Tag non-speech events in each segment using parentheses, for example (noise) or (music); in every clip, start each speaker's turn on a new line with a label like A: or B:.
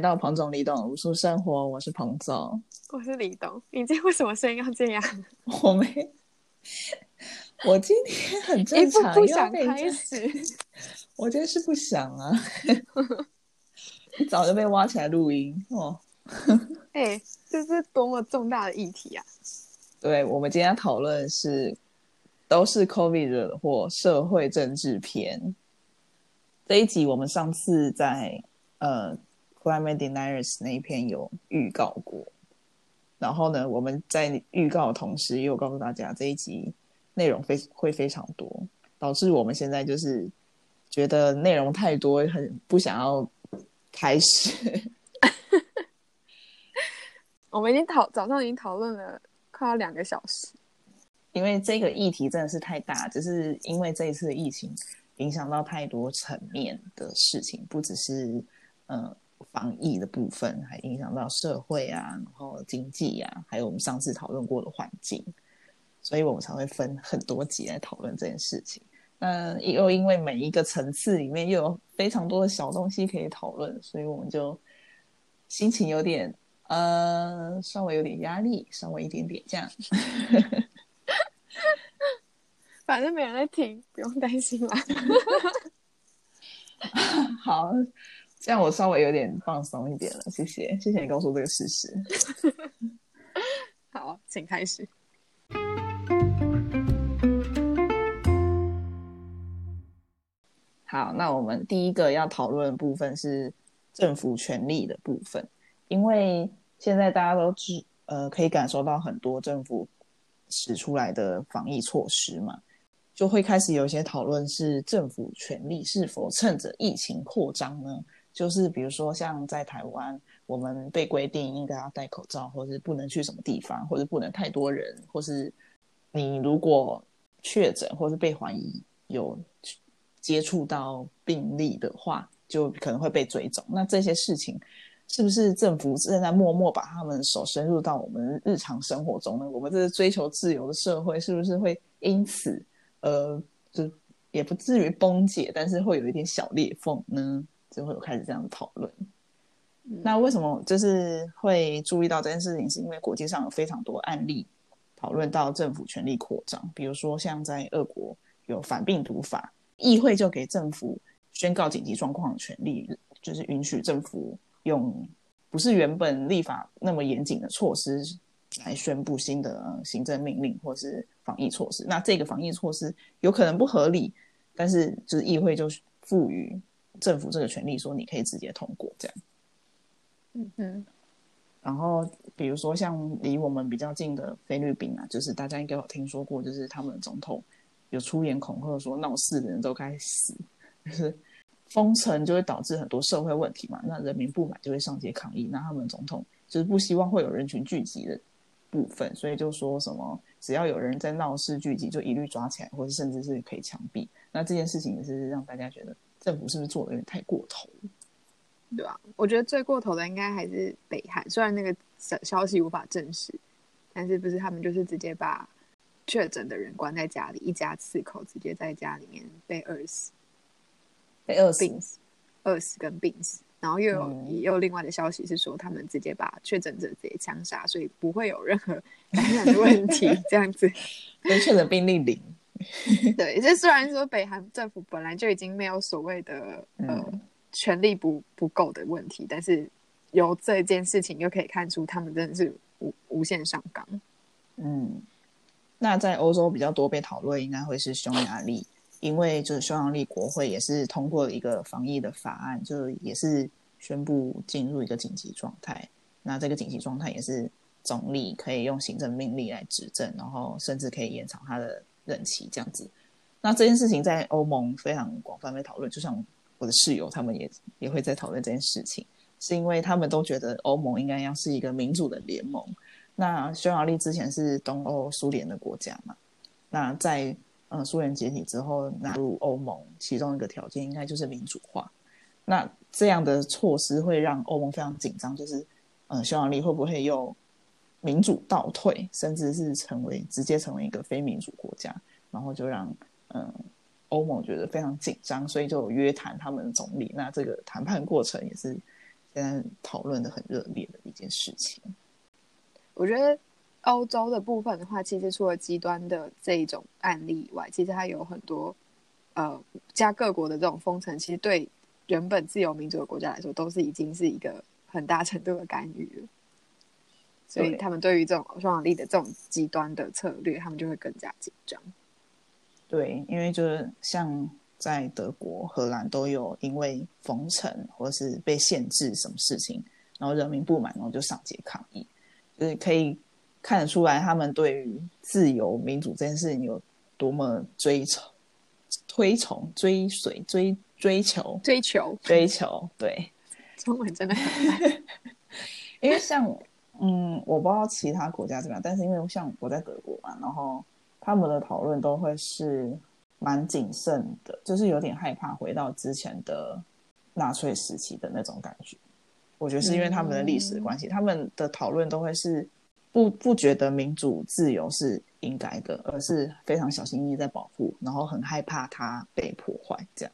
A: 到彭总李董无数生活，我是彭总，
B: 我是李董。你今天为什么声音要这样？
A: 我没，我今天很正常，
B: 不想开始。
A: 我今天是不想啊，你早就被挖起来录音哦。(laughs)
B: 哎，这是多么重大的议题啊！
A: 对，我们今天讨论是都是 COVID 惹的祸，社会政治篇。这一集我们上次在呃。Climate Deniers 那一篇有预告过，然后呢，我们在预告的同时，也有告诉大家这一集内容非会非常多，导致我们现在就是觉得内容太多，很不想要开始。(laughs)
B: 我们已经讨早上已经讨论了快要两个小时，
A: 因为这个议题真的是太大，只是因为这一次的疫情影响到太多层面的事情，不只是嗯。防疫的部分还影响到社会啊，然后经济啊，还有我们上次讨论过的环境，所以我们才会分很多集来讨论这件事情。那又因为每一个层次里面又有非常多的小东西可以讨论，所以我们就心情有点呃，稍微有点压力，稍微一点点这样。(laughs)
B: 反正没人在听，不用担心啦。(laughs)
A: 好。这样我稍微有点放松一点了，谢谢，谢谢你告诉我这个事实。(laughs)
B: 好，请开始。
A: 好，那我们第一个要讨论的部分是政府权力的部分，因为现在大家都知，呃，可以感受到很多政府使出来的防疫措施嘛，就会开始有一些讨论是政府权力是否趁着疫情扩张呢？就是比如说，像在台湾，我们被规定应该要戴口罩，或是不能去什么地方，或者不能太多人，或是你如果确诊或是被怀疑有接触到病例的话，就可能会被追踪。那这些事情是不是政府正在默默把他们手伸入到我们日常生活中呢？我们这是追求自由的社会，是不是会因此呃，就也不至于崩解，但是会有一点小裂缝呢？就会有开始这样的讨论。那为什么就是会注意到这件事情？是因为国际上有非常多案例讨论到政府权力扩张，比如说像在俄国有反病毒法，议会就给政府宣告紧急状况的权利，就是允许政府用不是原本立法那么严谨的措施来宣布新的行政命令或是防疫措施。那这个防疫措施有可能不合理，但是就是议会就赋予。政府这个权利说你可以直接通过这样，
B: 嗯嗯，
A: 然后比如说像离我们比较近的菲律宾啊，就是大家应该有听说过，就是他们的总统有出言恐吓说闹事的人都该死，就是封城就会导致很多社会问题嘛，那人民不满就会上街抗议，那他们总统就是不希望会有人群聚集的部分，所以就说什么只要有人在闹事聚集，就一律抓起来，或者甚至是可以枪毙。那这件事情也是让大家觉得。政府是不是做的有点太过头？
B: 对啊，我觉得最过头的应该还是北韩。虽然那个消消息无法证实，但是不是他们就是直接把确诊的人关在家里，一家四口直接在家里面被饿死，
A: 被饿
B: 死，饿死跟病死。然后又有也有另外的消息是说，他们直接把确诊者直接枪杀，所以不会有任何感染的问题。(laughs) 这样子，
A: 跟确诊病例零。(laughs)
B: 对，这虽然说北韩政府本来就已经没有所谓的呃权力不不够的问题，但是由这件事情又可以看出他们真的是无无限上纲。
A: 嗯，那在欧洲比较多被讨论，应该会是匈牙利，因为就是匈牙利国会也是通过一个防疫的法案，就也是宣布进入一个紧急状态。那这个紧急状态也是总理可以用行政命令来执政，然后甚至可以延长他的。任期这样子，那这件事情在欧盟非常广泛被讨论。就像我的室友他们也也会在讨论这件事情，是因为他们都觉得欧盟应该要是一个民主的联盟。那匈牙利之前是东欧苏联的国家嘛？那在嗯苏联解体之后纳入欧盟，其中一个条件应该就是民主化。那这样的措施会让欧盟非常紧张，就是嗯匈牙利会不会又？民主倒退，甚至是成为直接成为一个非民主国家，然后就让嗯欧盟觉得非常紧张，所以就约谈他们总理。那这个谈判过程也是现在讨论的很热烈的一件事情。
B: 我觉得欧洲的部分的话，其实除了极端的这一种案例以外，其实它有很多呃加各国的这种封城，其实对原本自由民主的国家来说，都是已经是一个很大程度的干预了。所以他们对于这种匈牙利的这种极端的策略，他们就会更加紧张。
A: 对，因为就是像在德国、荷兰都有因为封城或是被限制什么事情，然后人民不满，然后就上街抗议，就是可以看得出来他们对于自由民主这件事情有多么追崇、推崇、追随、追追求、
B: 追求
A: 追求。对，
B: 中文真的。(laughs)
A: 因为像嗯，我不知道其他国家怎么样，但是因为像我在德国嘛，然后他们的讨论都会是蛮谨慎的，就是有点害怕回到之前的纳粹时期的那种感觉。我觉得是因为他们的历史的关系，他们的讨论都会是不不觉得民主自由是应该的，而是非常小心翼翼在保护，然后很害怕它被破坏，这样。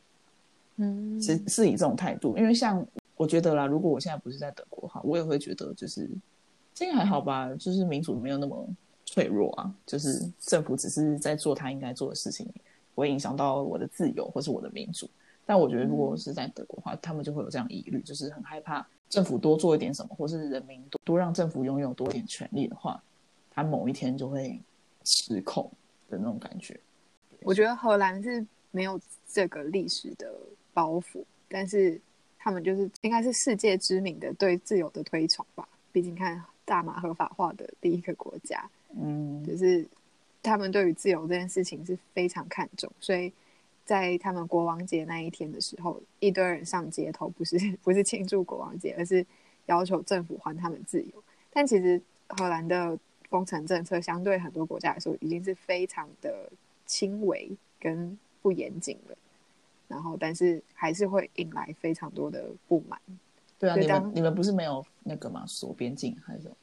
B: 嗯，
A: 是是以这种态度，因为像我觉得啦，如果我现在不是在德国哈，我也会觉得就是这个还好吧，就是民主没有那么脆弱啊，就是政府只是在做他应该做的事情，不会影响到我的自由或是我的民主。但我觉得如果是在德国的话，他们就会有这样疑虑，就是很害怕政府多做一点什么，或是人民多多让政府拥有多一点权利的话，他某一天就会失控的那种感觉。
B: 我觉得荷兰是没有这个历史的包袱，但是他们就是应该是世界知名的对自由的推崇吧。毕竟看大麻合法化的第一个国家，
A: 嗯，
B: 就是他们对于自由这件事情是非常看重，所以在他们国王节那一天的时候，一堆人上街头，不是不是庆祝国王节，而是要求政府还他们自由。但其实荷兰的封城政策相对很多国家来说，已经是非常的轻微跟不严谨了。然后，但是还是会引来非常多的不满。
A: 对啊，你们你们不是没有那个吗？锁边境还是什么？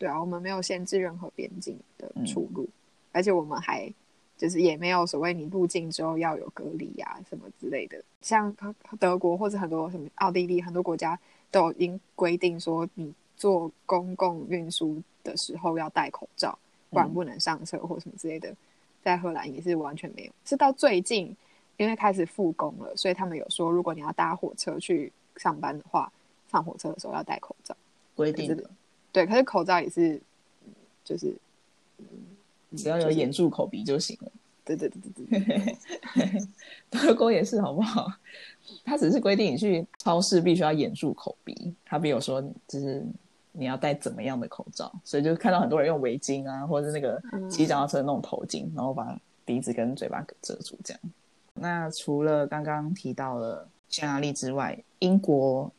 B: 对啊，我们没有限制任何边境的
A: 嗯
B: 出入，而且我们还就是也没有所谓你入境之后要有隔离啊什么之类的。像德国或者很多什么奥地利很多国家都已经规定说，你坐公共运输的时候要戴口罩，不然
A: 嗯
B: 不能上车或什么之类的。在荷兰也是完全没有，是到最近因为开始复工了，所以他们有说，如果你要搭火车去上班的话，上火车的时候要戴口罩。
A: 规定的，
B: 对，可是口罩也是，嗯就是，
A: 只要有掩、住、口、鼻就行了。
B: 对对对对对对，(laughs)
A: 德国也是，好不好？他只是规定你去超市必须要掩住口鼻，他没有说就是你要戴怎么样的口罩，所以就看到很多人用围巾啊，或者是那个
B: 嗯
A: 骑脚踏车的那种头巾，然后把鼻子跟嘴巴给遮住这样。那除了刚刚提到了匈牙利之外，英国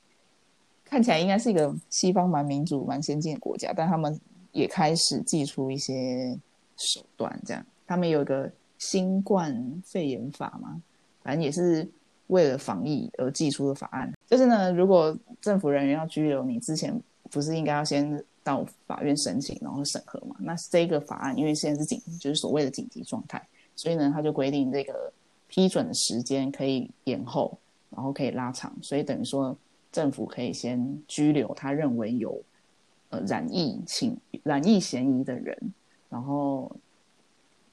A: 看起来应该是一个西方蛮民主、蛮先进的国家，但他们也开始祭出一些手段，这样他们有一个新冠肺炎法嘛，反正也是为了防疫而寄出的法案。就是呢，如果政府人员要拘留你之前，不是应该要先到法院申请，然后审核嘛？那这个法案因为现在是紧，就是所谓的紧急状态，所以呢，他就规定这个批准的时间可以延后，然后可以拉长，所以等于说政府可以先拘留他认为有呃染疫情染疫嫌疑的人，然后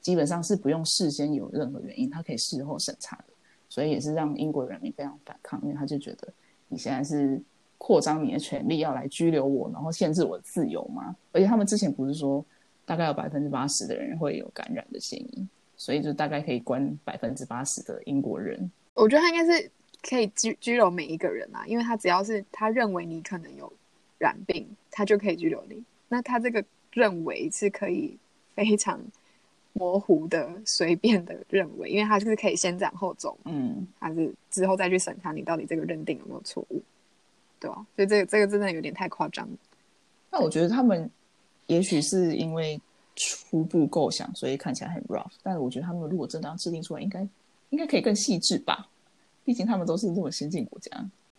A: 基本上是不用事先有任何原因，他可以事后审查的，所以也是让英国人民非常反抗，因为他就觉得你现在是扩张你的权利，要来拘留我，然后限制我自由吗？而且他们之前不是说大概有百分之八十的人会有感染的嫌疑，所以就大概可以关百分之八十的英国人。
B: 我觉得他应该是可以拘拘留每一个人啊，因为他只要是他认为你可能有染病，他就可以拘留你。那他这个认为是可以非常模糊的、随便的认为，因为他就是可以先斩后奏，
A: 嗯，
B: 还是之后再去审查你到底这个认定有没有错误，对吧、所以这个这个真的有点太夸张。
A: 那我觉得他们也许是因为初步构想，所以看起来很 rough，但是我觉得他们如果真的要制定出来，应该应该可以更细致吧？毕竟他们都是这么先进国家。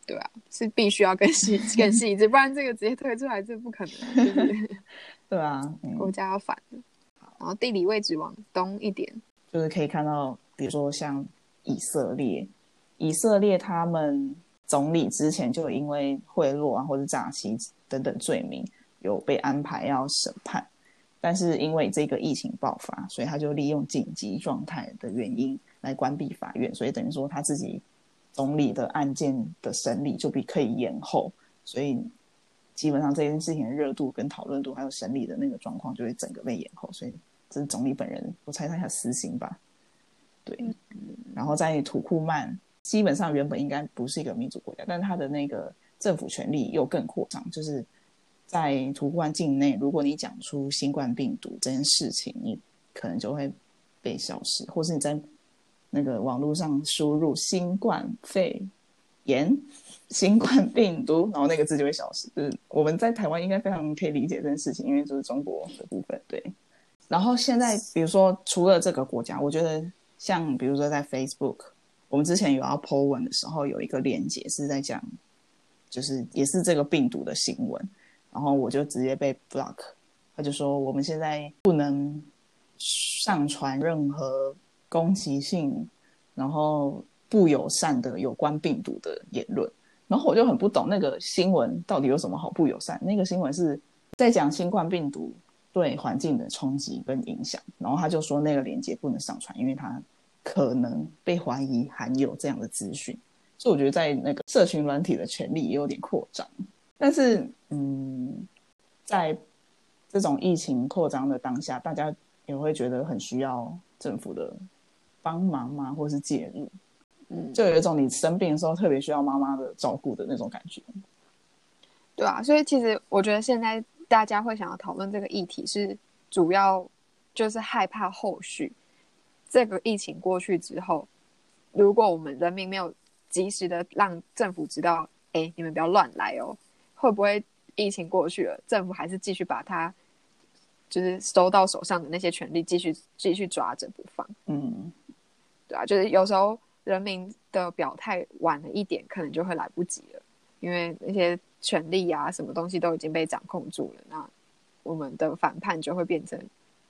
B: 对啊，是必须要更细更细致，(laughs) 不然这个直接推出来，这不可能，就是 (laughs)
A: 对啊，嗯，
B: 国家要反的。然后地理位置往东一点，
A: 就是可以看到，比如说像以色列，以色列他们总理之前就因为贿赂啊或者诈欺等等罪名有被安排要审判，但是因为这个疫情爆发，所以他就利用紧急状态的原因来关闭法院，所以等于说他自己总理的案件的审理就比可以延后，所以基本上这件事情的热度跟讨论度还有审理的那个状况就会整个被延后，所以这是总理本人，我猜他想私心吧。对，然后在土库曼，基本上原本应该不是一个民主国家，但是他的那个政府权力又更扩张，就是在土库曼境内，如果你讲出新冠病毒这件事情，你可能就会被消失，或是你在那个网络上输入新冠肺炎、新冠病毒，然后那个字就会消失。就是我们在台湾应该非常可以理解这件事情，因为就是中国的部分。对，然后现在比如说除了这个国家，我觉得。像比如说在 Facebook，我们之前有要 po 文的时候，有一个链接是在讲，就是也是这个病毒的新闻，然后我就直接被 block，他就说我们现在不能上传任何攻击性，然后不友善的有关病毒的言论，然后我就很不懂那个新闻到底有什么好不友善？那个新闻是在讲新冠病毒。对环境的冲击跟影响，然后他就说那个链接不能上传，因为他可能被怀疑含有这样的资讯。所以我觉得在那个社群软体的权利也有点扩张。但是，嗯，在这种疫情扩张的当下，大家也会觉得很需要政府的帮忙吗，或是介入。嗯，就有一种你生病的时候特别需要妈妈的照顾的那种感觉。
B: 对啊，所以其实我觉得现在。大家会想要讨论这个议题，是主要就是害怕后续这个疫情过去之后，如果我们人民没有及时的让政府知道，哎，你们不要乱来哦，会不会疫情过去了，政府还是继续把它就是收到手上的那些权利继续继续抓着不放？嗯，对啊，就是有时候人民的表态晚了一点，可能就会来不及了，因为那些。权力啊，什么东西都已经被掌控住了，那我们的反叛就会变成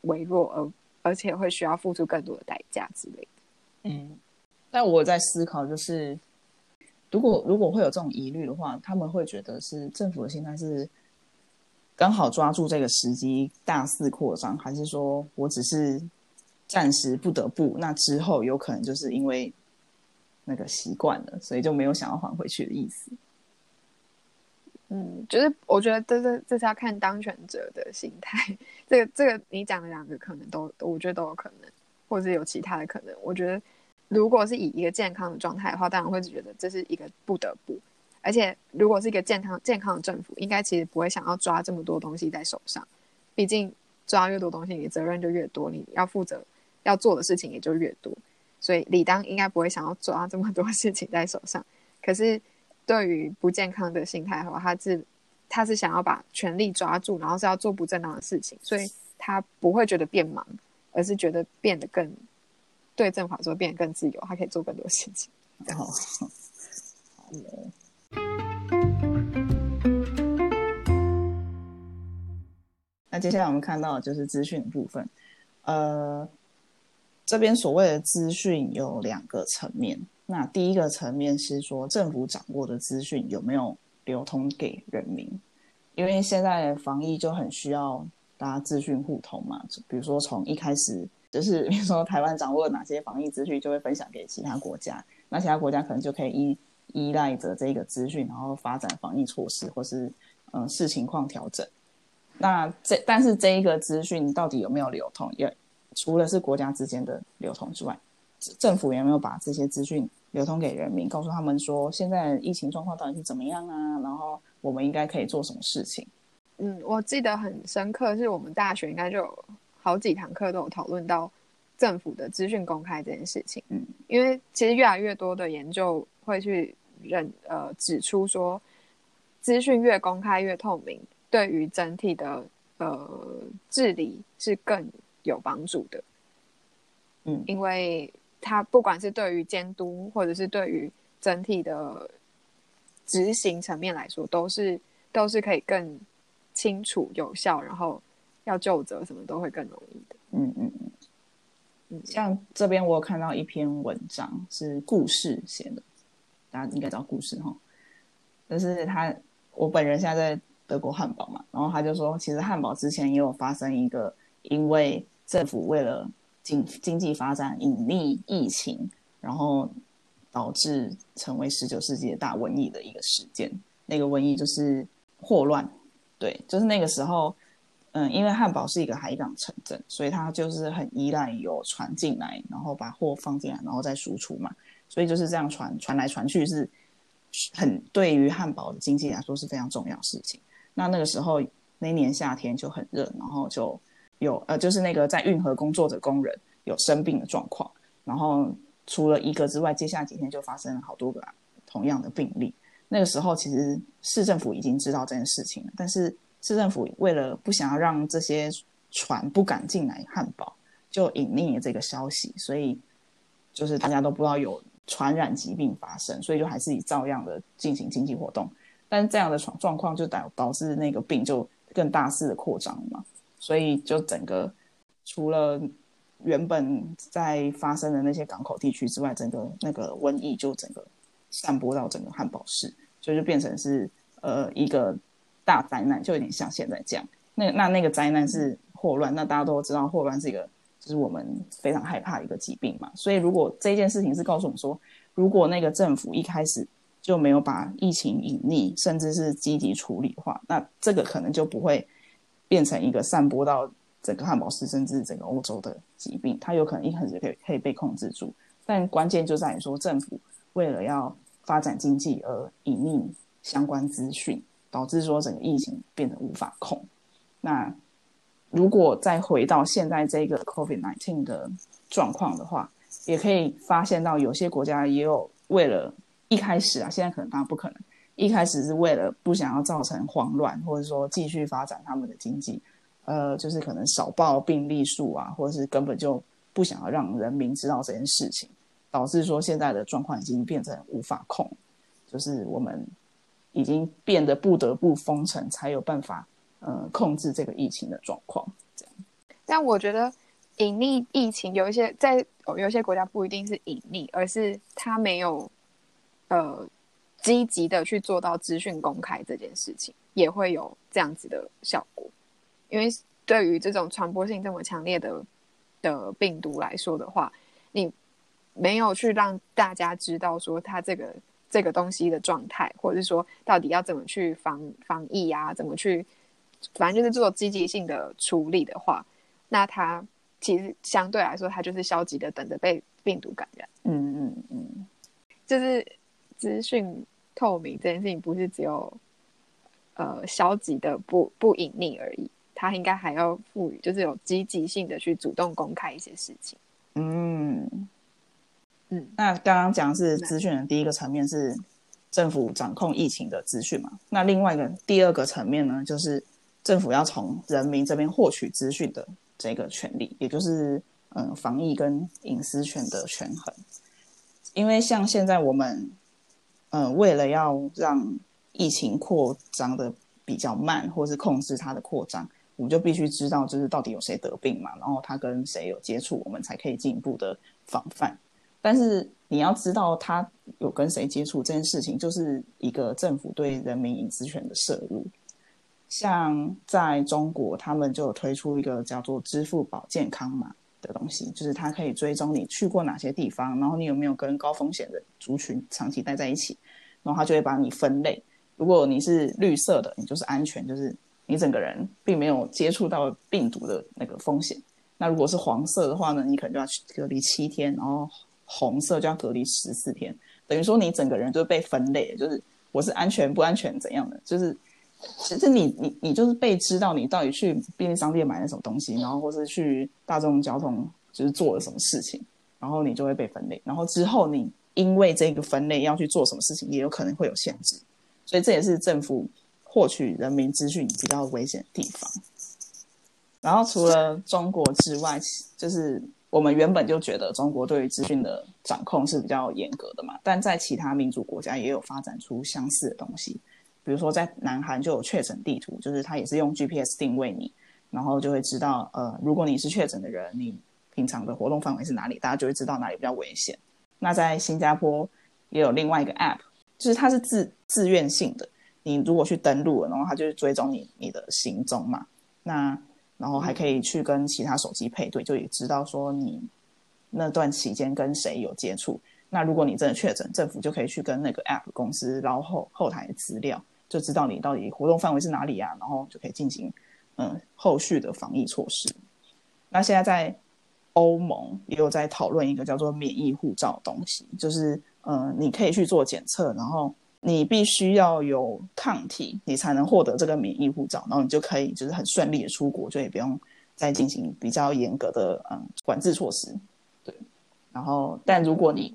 B: 微弱，而而且会需要付出更多的代价之类的。
A: 嗯，但我在思考，就是如果如果会有这种疑虑的话，他们会觉得是政府的心态是刚好抓住这个时机大肆扩张，还是说我只是暂时不得不，那之后有可能就是因为那个习惯了，所以就没有想要还回去的意思。
B: 嗯，就是我觉得这是这是要看当权者的心态。(laughs) 这个这个你讲的两个可能都，我觉得都有可能，或者有其他的可能。我觉得如果是以一个健康的状态的话，当然会觉得这是一个不得不。而且如果是一个健康健康的政府，应该其实不会想要抓这么多东西在手上。毕竟抓越多东西，你责任就越多，你要负责要做的事情也就越多。所以理当应该不会想要抓这么多事情在手上。可是。对于不健康的心态的话，他是他是想要把权力抓住，然后是要做不正当的事情，所以他不会觉得变忙，而是觉得变得更对政府来说变得更自由，他可以做更多事情。好，
A: 那接下来我们看到的就是资讯部分，呃，这边所谓的资讯有两个层面。那第一个层面是说，政府掌握的资讯有没有流通给人民？因为现在防疫就很需要大家资讯互通嘛。比如说从一开始，就是比如说台湾掌握了哪些防疫资讯，就会分享给其他国家，那其他国家可能就可以依依赖着这个资讯，然后发展防疫措施，或是嗯视情况调整。那这但是这一个资讯到底有没有流通？除了是国家之间的流通之外，政府有没有把这些资讯？流通给人民，告诉他们说现在疫情状况到底是怎么样啊？然后我们应该可以做什么事情？
B: 嗯，我记得很深刻，是我们大学应该就有好几堂课都有讨论到政府的资讯公开这件事情。嗯，因为其实越来越多的研究会去认呃指出说，资讯越公开越透明，对于整体的呃治理是更有帮助的。嗯，因为。它不管是对于监督，或者是对于整体的执行层面来说，都是都是可以更清楚、有效，然后要就责什么都会更容易的。嗯嗯嗯
A: 嗯。像这边我有看到一篇文章，是故事写的，大家应该知道故事哈。就是他，我本人现在在德国汉堡嘛，然后他就说，其实汉堡之前也有发生一个，因为政府为了经经济发展隐匿疫情，然后导致成为十九世纪的大瘟疫的一个事件。那个瘟疫就是霍乱，对，就是那个时候，嗯，因为汉堡是一个海港城镇，所以它就是很依赖有船进来，然后把货放进来，然后再输出嘛，所以就是这样传传来传去是。很对于汉堡的经济来说是非常重要事情。那那个时候那年夏天就很热，然后就有呃，就是那个在运河工作的工人有生病的状况。然后除了一个之外，接下来几天就发生了好多个同样的病例。那个时候其实市政府已经知道这件事情了，但是市政府为了不想要让这些船不敢进来汉堡，就隐匿了这个消息，所以就是大家都不知道有。传染疾病发生，所以就还是以照样的进行经济活动，但是这样的状状况就导导致那个病就更大肆的扩张嘛，所以就整个除了原本在发生的那些港口地区之外，整个那个瘟疫就整个散播到整个汉堡市，所以就变成是呃一个大灾难，就有点像现在这样。那那那个灾难是霍乱，那大家都知道霍乱是一个。就是我们非常害怕一个疾病嘛，所以如果这件事情是告诉我们说，如果那个政府一开始就没有把疫情隐匿，甚至是积极处理的话，那这个可能就不会变成一个散播到整个汉堡市，甚至整个欧洲的疾病，它有可能一开始可以可以被控制住。但关键就在于说，政府为了要发展经济而隐匿相关资讯，导致说整个疫情变得无法控。那如果再回到现在这个 COVID-19 的状况的话，也可以发现到有些国家也有为了一开始啊，现在可能当然不可能，一开始是为了不想要造成慌乱，或者说继续发展他们的经济，呃，就是可能少报病例数啊，或者是根本就不想要让人民知道这件事情，导致说现在的状况已经变成无法控，就是我们已经变得不得不封城才有办法。呃，控制这个疫情的状况，这样。
B: 但我觉得隐匿疫情有一些在有一些国家不一定是隐匿，而是他没有呃积极的去做到资讯公开这件事情，也会有这样子的效果。因为对于这种传播性这么强烈的的病毒来说的话，你没有去让大家知道说它这个这个东西的状态，或者是说到底要怎么去防防疫啊，怎么去。反正就是做积极性的处理的话，那它其实相对来说，它就是消极的，等着被病毒感染。
A: 嗯嗯嗯，
B: 就是资讯透明这件事情，不是只有呃消极的不不隐匿而已，它应该还要赋予，就是有积极性的去主动公开一些事情。
A: 嗯嗯，那刚刚讲是资讯的第一个层面是政府掌控疫情的资讯嘛？那另外一个第二个层面呢，就是。政府要从人民这边获取资讯的这个权利，也就是嗯防疫跟隐私权的权衡。因为像现在我们嗯为了要让疫情扩张的比较慢，或是控制它的扩张，我们就必须知道就是到底有谁得病嘛，然后他跟谁有接触，我们才可以进一步的防范。但是你要知道他有跟谁接触这件事情，就是一个政府对人民隐私权的摄入。像在中国，他们就推出一个叫做“支付宝健康码”的东西，就是它可以追踪你去过哪些地方，然后你有没有跟高风险的族群长期待在一起，然后它就会把你分类。如果你是绿色的，你就是安全，就是你整个人并没有接触到病毒的那个风险。那如果是黄色的话呢，你可能就要去隔离七天，然后红色就要隔离十四天，等于说你整个人就被分类，就是我是安全不安全怎样的，就是。其实你你你就是被知道你到底去便利商店买了什么东西，然后或是去大众交通就是做了什么事情，然后你就会被分类，然后之后你因为这个分类要去做什么事情，也有可能会有限制，所以这也是政府获取人民资讯比较危险的地方。然后除了中国之外，就是我们原本就觉得中国对于资讯的掌控是比较严格的嘛，但在其他民主国家也有发展出相似的东西。比如说，在南韩就有确诊地图，就是它也是用 GPS 定位你，然后就会知道，呃，如果你是确诊的人，你平常的活动范围是哪里，大家就会知道哪里比较危险。那在新加坡也有另外一个 App，就是它是自自愿性的。你如果去登录了，然后它就是追踪你你的行踪嘛，那然后还可以去跟其他手机配对，就也知道说你那段期间跟谁有接触。那如果你真的确诊，政府就可以去跟那个 App 公司捞后后台资料，就知道你到底活动范围是哪里啊，然后就可以进行嗯后续的防疫措施。那现在在欧盟也有在讨论一个叫做免疫护照的东西，就是嗯你可以去做检测，然后你必须要有抗体，你才能获得这个免疫护照，然后你就可以就是很顺利的出国，就也不用再进行比较严格的嗯管制措施。对，然后但如果你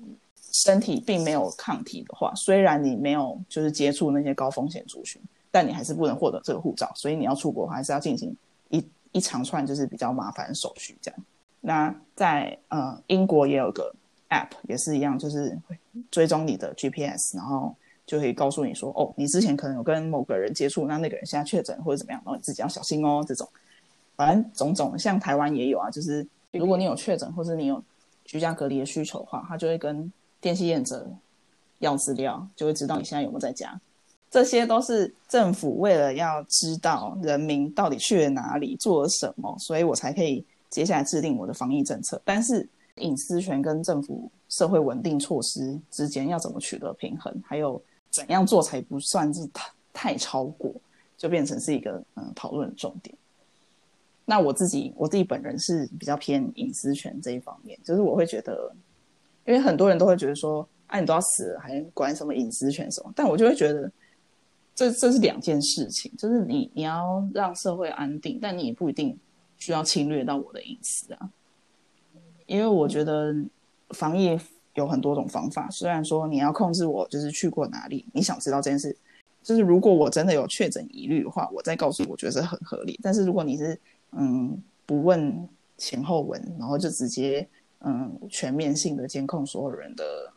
A: 身体并没有抗体的话，虽然你没有就是接触那些高风险族群，但你还是不能获得这个护照。所以你要出国，还是要进行一一长串就是比较麻烦的手续。这样，那在呃英国也有个 App 也是一样，就是追踪你的 GPS，然后就可以告诉你说，哦，你之前可能有跟某个人接触，那那个人现在确诊或者怎么样，然后你自己要小心哦。这种，反正种种，像台湾也有啊，就是如果你有确诊或者你有居家隔离的需求的话，他就会跟电信验者要资料，就会知道你现在有没有在家。这些都是政府为了要知道人民到底去了哪里、做了什么，所以我才可以接下来制定我的防疫政策。但是隐私权跟政府社会稳定措施之间要怎么取得平衡，还有怎样做才不算是太太超过，就变成是一个嗯讨论的重点。那我自己我自己本人是比较偏隐私权这一方面，就是我会觉得。因为很多人都会觉得说，哎，你都要死了，还管什么隐私权什么？但我就会觉得，这这是两件事情，就是你你要让社会安定，但你也不一定需要侵略到我的隐私啊。因为我觉得防疫有很多种方法，虽然说你要控制我就是去过哪里，你想知道这件事，就是如果我真的有确诊疑虑的话，我再告诉，我觉得是很合理。但是如果你是嗯不问前后文，然后就直接。嗯，全面性的监控所有人的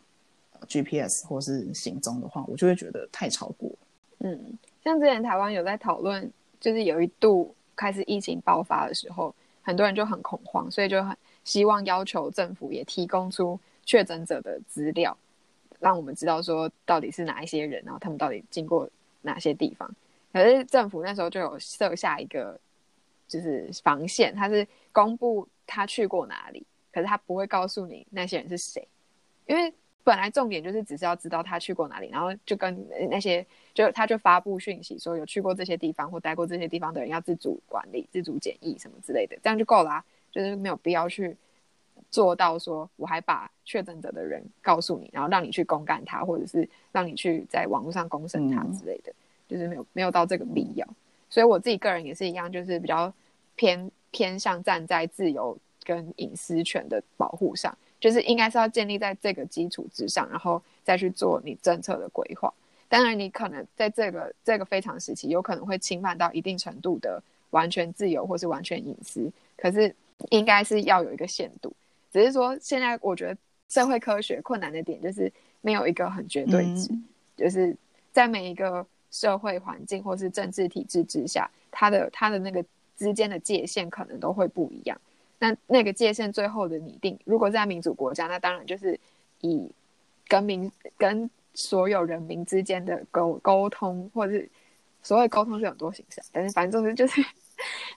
A: GPS 或是行踪的话，我就会觉得太超过。
B: 嗯，像之前台湾有在讨论，就是有一度开始疫情爆发的时候，很多人就很恐慌，所以就很希望要求政府也提供出确诊者的资料，让我们知道说到底是哪一些人，然后他们到底经过哪些地方。可是政府那时候就有设下一个就是防线，他是公布他去过哪里。可是他不会告诉你那些人是谁，因为本来重点就是只是要知道他去过哪里，然后就跟那些就他就发布讯息说有去过这些地方或待过这些地方的人要自主管理、自主检疫什么之类的，这样就够了，就是没有必要去做到说我还把确诊者的人告诉你，然后让你去公干他，或者是让你去在网络上公审他之类的，就是没有没有到这个必要。所以我自己个人也是一样，就是比较偏偏向站在自由。跟隐私权的保护上，就是应该是要建立在这个基础之上，然后再去做你政策的规划。当然，你可能在这个这个非常时期，有可能会侵犯到一定程度的完全自由或是完全隐私，可是应该是要有一个限度。只是说，现在我觉得社会科学困难的点就是没有一个很绝对值，就是在每一个社会环境或是政治体制之下，它的它的那个之间的界限可能都会不一样。那那个界限最后的拟定，如果在民主国家，那当然就是以跟民跟所有人民之间的沟沟通，或者是所谓沟通是很多形式，但是反正就是就 (laughs) 是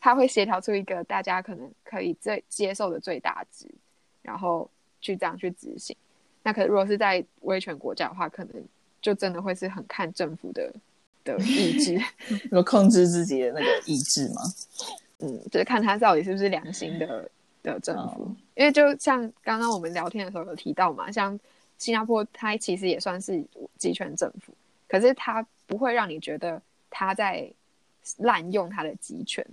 B: 他会协调出一个大家可能可以最接受的最大值，然后去这样去执行。那可如果是在威权国家的话，可能就真的会是很看政府的的意志，(laughs)
A: 有控制自己的那个意志吗？
B: 嗯，就是看他到底是不是良心的的政府，因为就像刚刚我们聊天的时候有提到嘛，像新加坡，它其实也算是集权政府，可是它不会让你觉得他在滥用他的集权，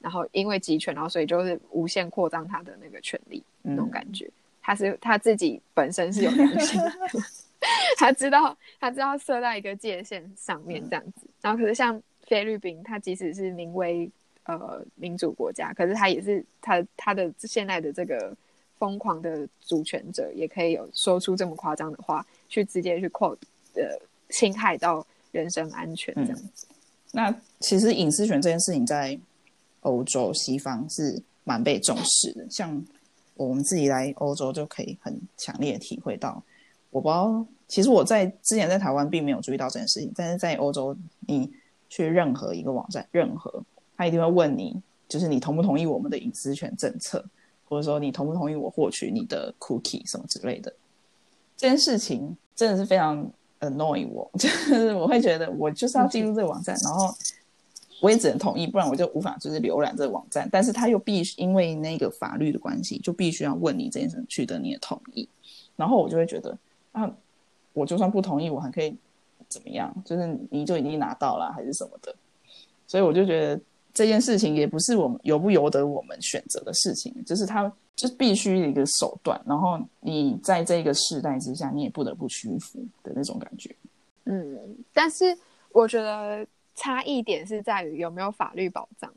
B: 然后因为集权，然后所以就是无限扩张他的那个权利那种感觉，他是他自己本身是有良心的，(laughs) 他知道他知道设在一个界限上面这样子，然后可是像菲律宾，它即使是名为呃，民主国家，可是他也是他他的现在的这个疯狂的主权者，也可以有说出这么夸张的话，去直接去 quote 呃侵害到人身安全这样子。
A: 那其实隐私权这件事情在欧洲西方是蛮被重视的，像我们自己来欧洲就可以很强烈的体会到。我不知道其实我在之前在台湾并没有注意到这件事情，但是在欧洲，你去任何一个网站，任何他一定会问你，就是你同不同意我们的隐私权政策，或者说你同不同意我获取你的 cookie 什么之类的。这件事情真的是非常 annoy 我，(laughs) 就是我会觉得我就是要进入这个网站，然后我也只能同意，不然我就无法就是浏览这个网站。但是他又必须因为那个法律的关系，就必须要问你这件事，取得你的同意。然后我就会觉得啊。我就算不同意，我还可以怎么样？就是你就已经拿到了，还是什么的？所以我就觉得这件事情也不是我们由不由得我们选择的事情，就是它就是必须一个手段。然后你在这个时代之下，你也不得不屈服的那种感觉。
B: 嗯，但是我觉得差异点是在于有没有法律保障。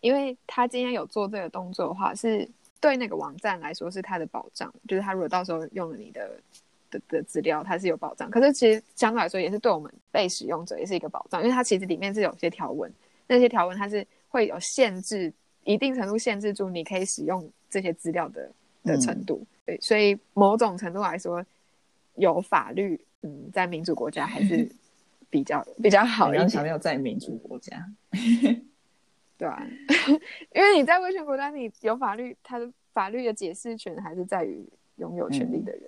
B: 因为他今天有做这个动作的话，是对那个网站来说是他的保障，就是他如果到时候用了你的。的的资料它是有保障，可是其实相对来说也是对我们被使用者也是一个保障，因为它其实里面是有些条文，那些条文它是会有限制，一定程度限制住你可以使用这些资料的的程度。对，所以某种程度来说，有法律，嗯，在民主国家还是 (laughs) 比较比较好一点。
A: 强调在民主国家，
B: 对啊，(laughs) 因为你在威权国家，你有法律，它的法律的解释权还是在于拥有权利的人。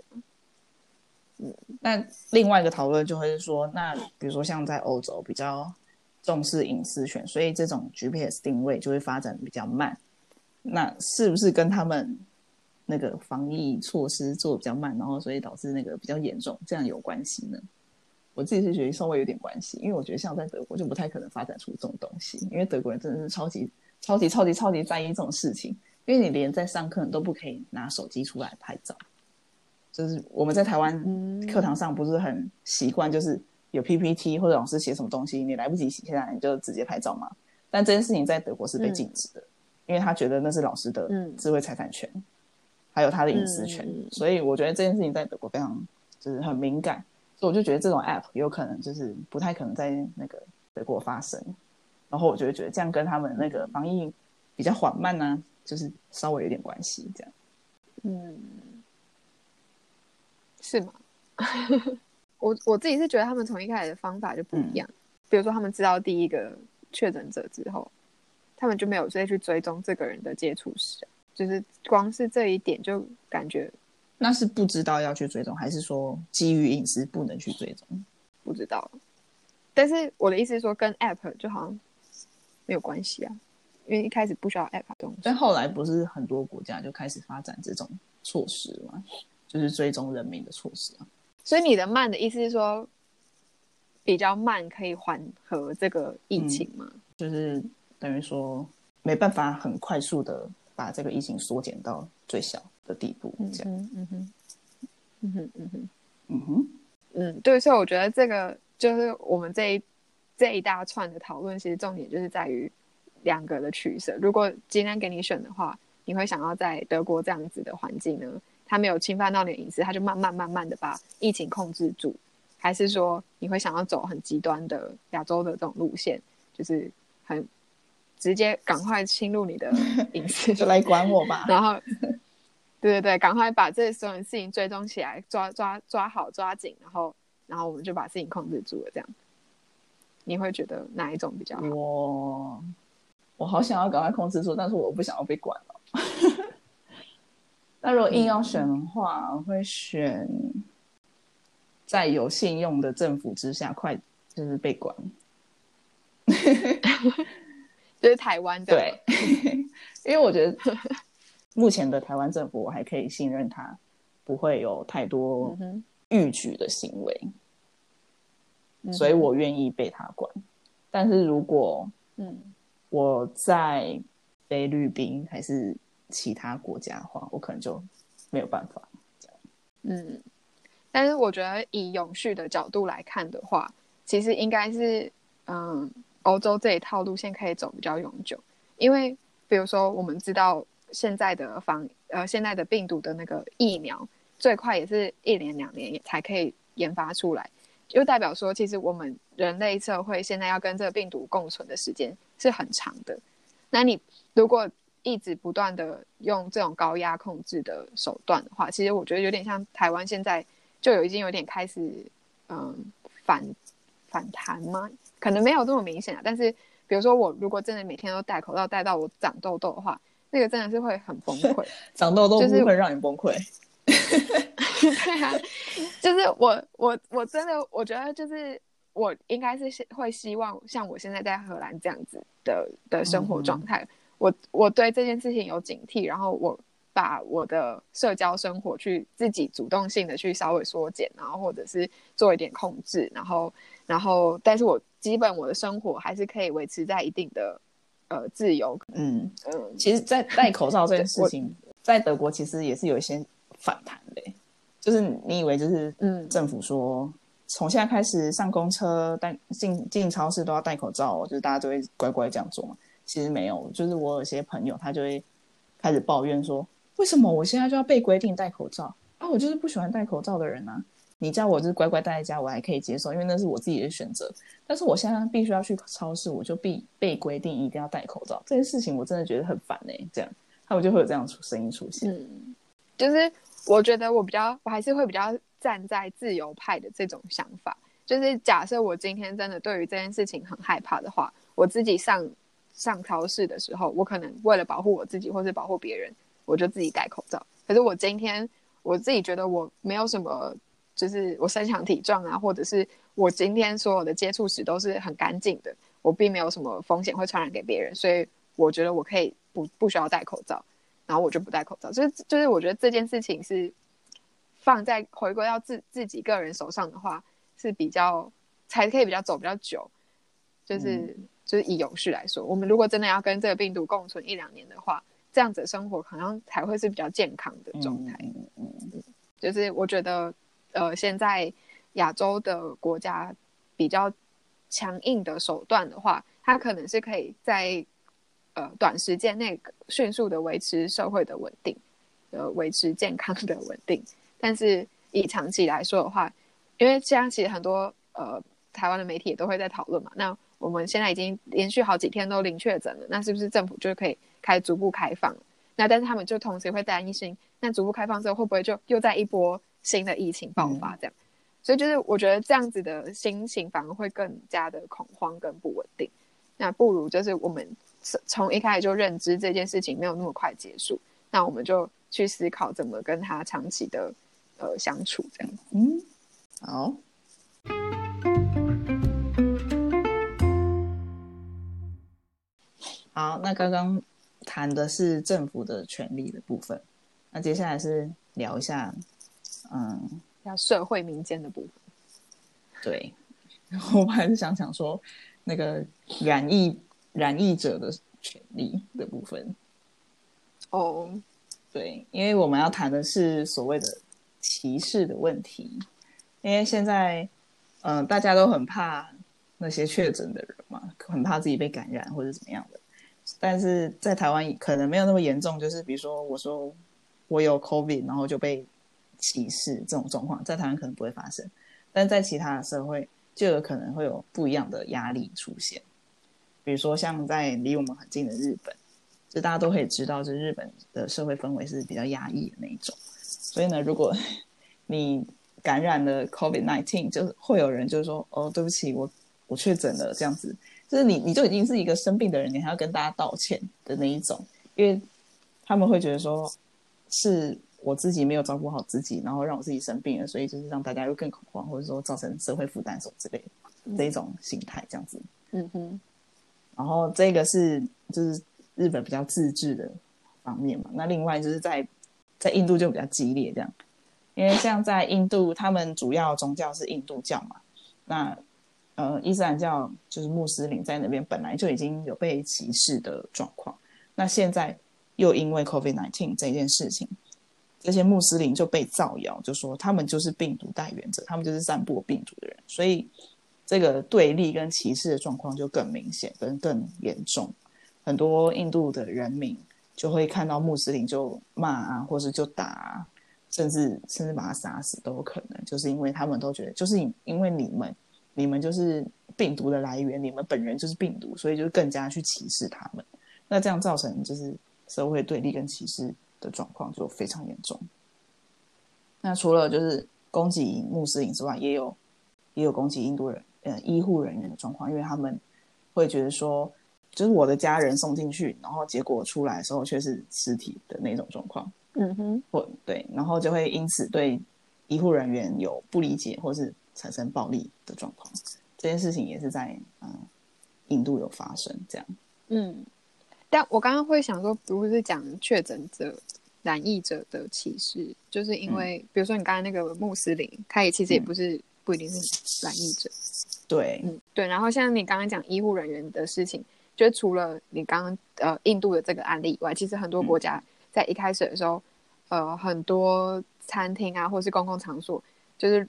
A: 嗯，那另外一个讨论就会是说，那比如说像在欧洲比较重视隐私权，所以这种 GPS 定位就会发展比较慢。那是不是跟他们那个防疫措施做的比较慢，然后所以导致那个比较严重，这样有关系呢？我自己是觉得稍微有点关系，因为我觉得像在德国就不太可能发展出这种东西，因为德国人真的是超级超级超级超级在意这种事情，因为你连在上课你都不可以拿手机出来拍照。就是我们在台湾课堂上不是很习惯，就是有 PPT 或者老师写什么东西，你来不及写下来，你就直接拍照嘛。但这件事情在德国是被禁止的，因为他觉得那是老师的智慧财产权，还有他的隐私权。所以我觉得这件事情在德国非常就是很敏感，所以我就觉得这种 App 有可能就是不太可能在那个德国发生。然后我就会觉得这样跟他们那个防疫比较缓慢呢，就是稍微有点关系这样。嗯。
B: 是吗？我我自己是觉得他们从一开始的方法就不一样。比如说，他们知道第一个确诊者之后，他们就没有直接去追踪这个人的接触史，就是光是这一点就感觉
A: 那是不知道要去追踪，还是说基于隐私不能去追踪？
B: 不知道。但是我的意思是说，跟 App 就好像没有关系啊，因为一开始不需要 App 东西。
A: 但后来不是很多国家就开始发展这种措施吗？就是追踪人民的措施啊，
B: 所以你的慢的意思是说，比较慢可以缓和这个疫情吗？
A: 就是等于说没办法很快速的把这个疫情缩减到最小的地步，这样。嗯哼，
B: 嗯哼，嗯哼，嗯哼，嗯，对，所以我觉得这个就是我们这一这一大串的讨论，其实重点就是在于两个的取舍。如果今天给你选的话，你会想要在德国这样子的环境呢？他没有侵犯到你的隐私，他就慢慢慢慢的把疫情控制住，还是说你会想要走很极端的亚洲的这种路线，就是很直接赶快侵入你的 (laughs) 隐私，
A: 就来管我吧。
B: 然后，对对对，赶快把这所有事情追踪起来，抓抓抓好抓紧，然后然后我们就把事情控制住了。这样，你会觉得哪一种比较好？
A: 我我好想要赶快控制住，但是我不想要被管了。那如果硬要选的话，我会选在有信用的政府之下，快就是被管，(laughs)
B: 就是台湾的。
A: 对，(laughs) 因为我觉得目前的台湾政府，我还可以信任他，不会有太多逾矩的行为，所以我愿意被他管。但是如果嗯我在菲律宾还是。其他国家的话，我可能就没有办法这样。
B: 嗯，但是我觉得以永续的角度来看的话，其实应该是嗯，欧洲这一套路线可以走比较永久。因为比如说，我们知道现在的防呃现在的病毒的那个疫苗，最快也是一年两年才可以研发出来，就代表说，其实我们人类社会现在要跟这个病毒共存的时间是很长的。那你如果一直不断的用这种高压控制的手段的话，其实我觉得有点像台湾现在就有已经有点开始嗯反反弹吗？可能没有这么明显啊，但是比如说我如果真的每天都戴口罩戴到我长痘痘的话，那个真的是会很崩溃。(laughs)
A: 长痘痘
B: 就是
A: 不会让你崩溃。(laughs)
B: 对啊，就是我我我真的我觉得就是我应该是会希望像我现在在荷兰这样子的的生活状态，我我对这件事情有警惕，然后我把我的社交生活去自己主动性的去稍微缩减，然后或者是做一点控制，然后然后但是我基本我的生活还是可以维持在一定的呃自由，
A: 嗯，
B: 嗯，
A: 其实，在 (laughs) 戴口罩这件事情，在德国其实也是有一些反弹的欸，就是你以为就是
B: 嗯
A: 政府说从现在开始上公车、戴进进超市都要戴口罩哦，就是大家都会乖乖这样做嘛。其实没有，就是我有些朋友他就会开始抱怨说，为什么我现在就要被规定戴口罩啊？我就是不喜欢戴口罩的人啊。你叫我就是乖乖待在家，我还可以接受，因为那是我自己的选择。但是我现在必须要去超市，我就必被规定一定要戴口罩，这件事情我真的觉得很烦哎、这样，他们就会有这样出声音出现。
B: 嗯，就是我觉得我比较，我还是会比较站在自由派的这种想法。就是假设我今天真的对于这件事情很害怕的话，我自己上上超市的时候，我可能为了保护我自己或是保护别人，我就自己戴口罩。可是我今天我自己觉得我没有什么，就是我身强体壮啊，或者是我今天所有的接触史都是很干净的，我并没有什么风险会传染给别人，所以我觉得我可以不不需要戴口罩。然后我就不戴口罩，就是就是我觉得这件事情是放在回归到自自己个人手上的话，是比较才可以比较走比较久，就是、就是以永续来说，我们如果真的要跟这个病毒共存一两年的话，这样子的生活好像才会是比较健康的状态。
A: 嗯嗯嗯
B: 就是我觉得，呃，现在亚洲的国家比较强硬的手段的话，它可能是可以在呃短时间内迅速的维持社会的稳定，呃，维持健康的稳定。但是以长期来说的话，因为这样其实很多呃台湾的媒体也都会在讨论嘛。那我们现在已经连续好几天都零确诊了，那是不是政府就可以开逐步开放了？那但是他们就同时会担心，那逐步开放之后会不会就又在一波新的疫情爆发这样？所以就是我觉得这样子的心情反而会更加的恐慌跟不稳定。那不如就是我们从从一开始就认知这件事情没有那么快结束，那我们就去思考怎么跟他长期的呃相处这样。
A: 嗯，好。好，那刚刚谈的是政府的权利的部分，那接下来是聊一下，嗯，
B: 要社会民间的部分。
A: 对，(laughs) 我还是想想说那个染疫染疫者的权利的部分。
B: 哦，
A: 对，因为我们要谈的是所谓的歧视的问题，因为现在，嗯、大家都很怕那些确诊的人嘛，很怕自己被感染或者怎么样的。但是在台湾可能没有那么严重，就是比如说我说我有 COVID，然后就被歧视这种状况，在台湾可能不会发生，但在其他的社会就有可能会有不一样的压力出现。比如说像在离我们很近的日本，就大家都可以知道，就日本的社会氛围是比较压抑的那一种。所以呢，如果 (laughs) 你感染了 COVID nineteen，就会有人就是说，哦，对不起，我我确诊了，这样子，就是你你就已经是一个生病的人，你还要跟大家道歉的那一种，因为他们会觉得说，是我自己没有照顾好自己，然后让我自己生病了，所以就是让大家又更恐慌，或者说造成社会负担什么之类的这一种心态，这样子。
B: 嗯哼，
A: 然后这个是就是日本比较自治的方面嘛，那另外就是在在印度就比较激烈这样，因为像在印度，他们主要宗教是印度教嘛，那呃伊斯兰教就是穆斯林在那边本来就已经有被歧视的状况，那现在又因为 COVID nineteen 这件事情，这些穆斯林就被造谣，就说他们就是病毒带源者，他们就是散播病毒的人，所以这个对立跟歧视的状况就更明显，跟更严重。很多印度的人民就会看到穆斯林就骂啊，或是就打啊，甚至甚至把他杀死都有可能，就是因为他们都觉得，就是因为你们你们就是病毒的来源，你们本人就是病毒，所以就更加去歧视他们。那这样造成就是社会对立跟歧视的状况就非常严重。那除了就是攻击穆斯林之外，也有也有攻击印度人呃医护人员的状况，因为他们会觉得说，就是我的家人送进去，然后结果出来的时候却是尸体的那种状况，
B: 嗯哼，
A: 或对，然后就会因此对医护人员有不理解，或是产生暴力的状况。这件事情也是在嗯印度有发生，这样。
B: 嗯，但我刚刚会想说，不是讲确诊者、染疫者的歧视，就是因为，比如说你刚才那个穆斯林，他也其实也不是、不一定是染疫者，
A: 对，
B: 嗯，对。然后像你刚刚讲医护人员的事情，就除了你刚刚呃印度的这个案例以外，其实很多国家在一开始的时候，呃，很多餐厅啊，或是公共场所，就是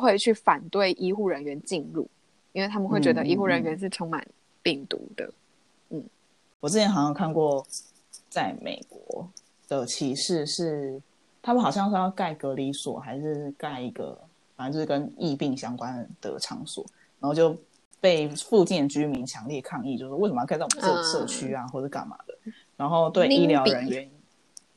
B: 会去反对医护人员进入，因为他们会觉得
A: 嗯
B: 医护人员是充满病毒的。
A: 嗯我之前好像看过，在美国的歧视是，他们好像是要盖隔离所，还是盖一个，反正就是跟疫病相关的场所，然后就被附近的居民强烈抗议，就是为什么要盖在我们这社区啊，或者干嘛的？然后对医疗人员，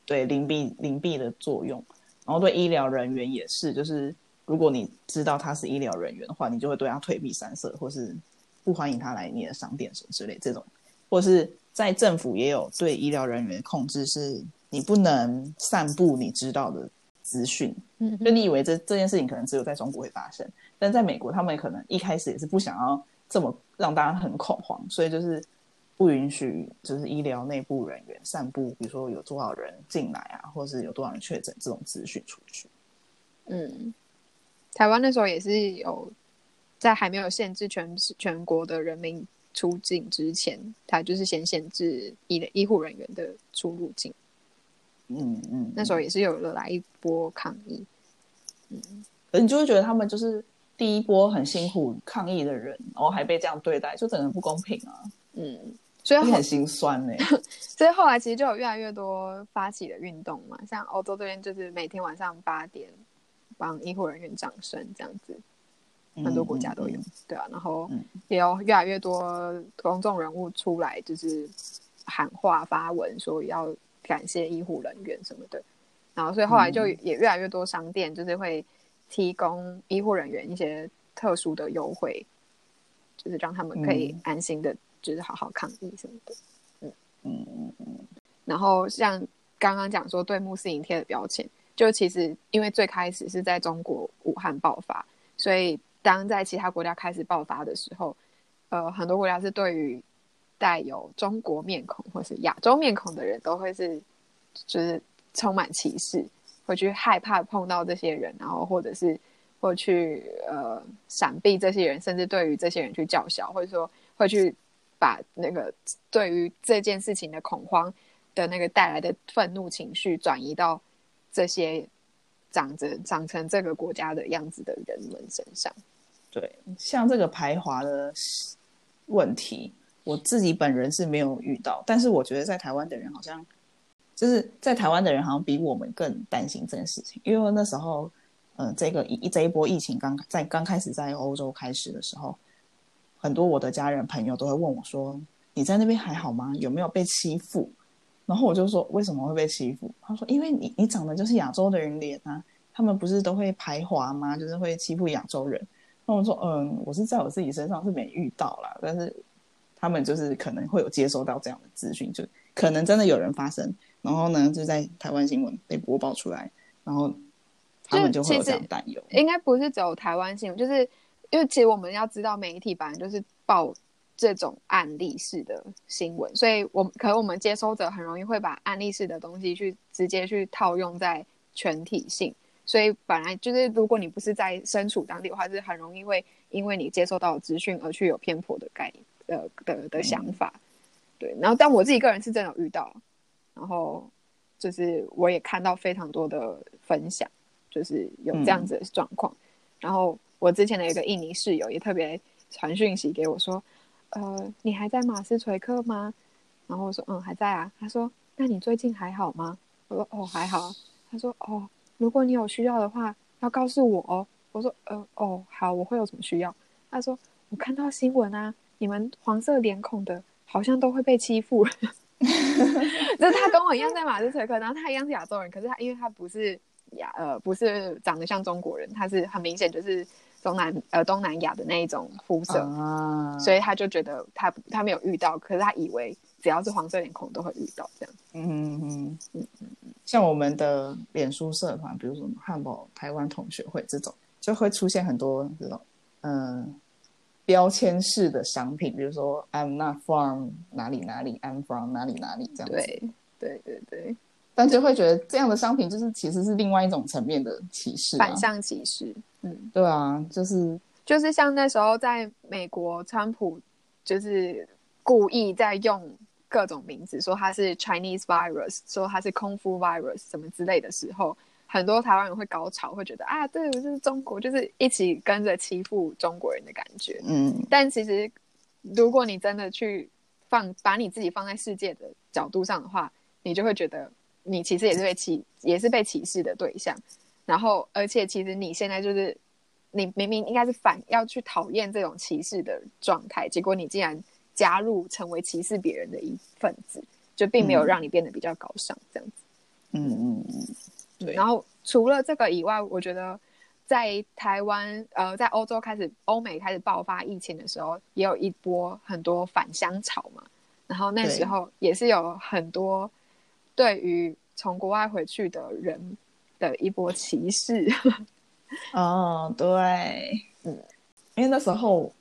A: 对邻避邻避的作用，然后对医疗人员也是，就是如果你知道他是医疗人员的话，你就会对他退避三舍，或是不欢迎他来你的商店什么之类这种，或是在政府也有对医疗人员的控制，是你不能散布你知道的资讯，
B: 嗯。
A: 就你以为这这件事情可能只有在中国会发生，但在美国他们可能一开始也是不想要这么让大家很恐慌，所以就是不允许就是医疗内部人员散布，比如说有多少人进来啊，或是有多少人确诊这种资讯出去。
B: 嗯，台湾那时候也是有在还没有限制全全国的人民出境之前，他就是先限制医医护人员的出入境。
A: 嗯嗯，
B: 那时候也是有了来一波抗议。
A: 嗯。你就会觉得他们就是第一波很辛苦抗议的人，然后还被这样对待，就整个不公平啊，
B: 嗯，所以
A: 很心酸呢、
B: 所以后来其实就有越来越多发起的运动嘛，像欧洲这边就是每天晚上八点帮医护人员掌声这样子，很多国家都有，
A: 嗯
B: 对啊，然后
A: 嗯。
B: 也有越来越多公众人物出来，就是喊话发文说要感谢医护人员什么的，然后所以后来就
A: 嗯。
B: 也越来越多商店就是会提供医护人员一些特殊的优惠，就是让他们可以
A: 嗯。
B: 安心的，就是好好抗疫什么的。
A: 嗯嗯嗯。
B: 然后像刚刚讲说对穆斯林贴的标签，就其实因为最开始是在中国武汉爆发，所以当在其他国家开始爆发的时候，呃，很多国家是对于带有中国面孔或是亚洲面孔的人都会是就是充满歧视，会去害怕碰到这些人，然后或者是会去呃闪避这些人，甚至对于这些人去叫嚣，或者说会去把那个对于这件事情的恐慌的那个带来的愤怒情绪转移到这些长着长成这个国家的样子的人们身上。
A: 对，像这个排华的问题，我自己本人是没有遇到，但是我觉得在台湾的人好像，就是在台湾的人好像比我们更担心这件事情，因为那时候，呃，这个一这一波疫情刚在刚开始在欧洲开始的时候，很多我的家人朋友都会问我说：“你在那边还好吗？有没有被欺负？”然后我就说：“为什么会被欺负？”他说：“因为你你长得就是亚洲的人脸啊，他们不是都会排华吗？就是会欺负亚洲人。”那我说，嗯，我是在我自己身上是没遇到啦，但是他们就是可能会有接收到这样的资讯，就可能真的有人发生，然后呢就在台湾新闻被播报出来，然后他们就会有这样担忧。
B: 应该不是只有台湾新闻，就是因为其实我们要知道媒体本来就是报这种案例式的新闻，所以我可能我们接收者很容易会把案例式的东西去直接去套用在全体性。所以本来就是，如果你不是在身处当地的话，是很容易会因为你接收到资讯而去有偏颇的概呃的的想法。对，然后但我自己个人是真的有遇到，然后就是我也看到非常多的分享，就是有这样子的状况。然后我之前的一个印尼室友也特别传讯息给我说：“呃，你还在马斯垂克吗？”然后我说：“嗯，还在啊。”他说：“那你最近还好吗？”我说：“哦，还好。”他说：“哦。”如果你有需要的话，要告诉我哦。我说，呃，哦，好，我会有什么需要？他说，我看到新闻啊，你们黄色脸孔的，好像都会被欺负。(laughs) 就是他跟我一样在马斯垂克，然后他一样是亚洲人，可是他因为他不是亚呃不是长得像中国人，他是很明显就是中南呃东南亚的那一种肤色，
A: 啊，
B: 所以他就觉得他他没有遇到，可是他以为只要是黄色脸孔都会遇到这样。
A: 嗯嗯嗯嗯，像我们的脸书社团，比如说汉堡台湾同学会这种，就会出现很多这种嗯标签式的商品，比如说 I'm not from 哪里哪里，I'm from 哪里哪里这样子。
B: 对对对对，
A: 但就会觉得这样的商品就是其实是另外一种层面的歧视、啊，
B: 反向歧视，嗯。
A: 对啊，就是
B: 就是像那时候在美国，川普就是故意在用各种名字说他是 Chinese virus，说他是空腹 virus 什么之类的时候，很多台湾人会高潮，会觉得啊，对，就是中国，就是一起跟着欺负中国人的感觉。
A: 嗯
B: 但其实，如果你真的去放把你自己放在世界的角度上的话，你就会觉得你其实也是被歧，也是被歧视的对象。然后，而且其实你现在就是你明明应该是反要去讨厌这种歧视的状态，结果你竟然加入成为歧视别人的一份子，就并没有
A: 嗯
B: 让你变得比较高尚这样子。
A: 嗯嗯嗯，对
B: 然后除了这个以外，我觉得在台湾呃，在欧洲开始欧美开始爆发疫情的时候，也有一波很多返乡潮嘛。然后那时候也是有很多对于从国外回去的人的一波歧视。(laughs)
A: 哦，对，
B: 嗯，
A: 因为那时候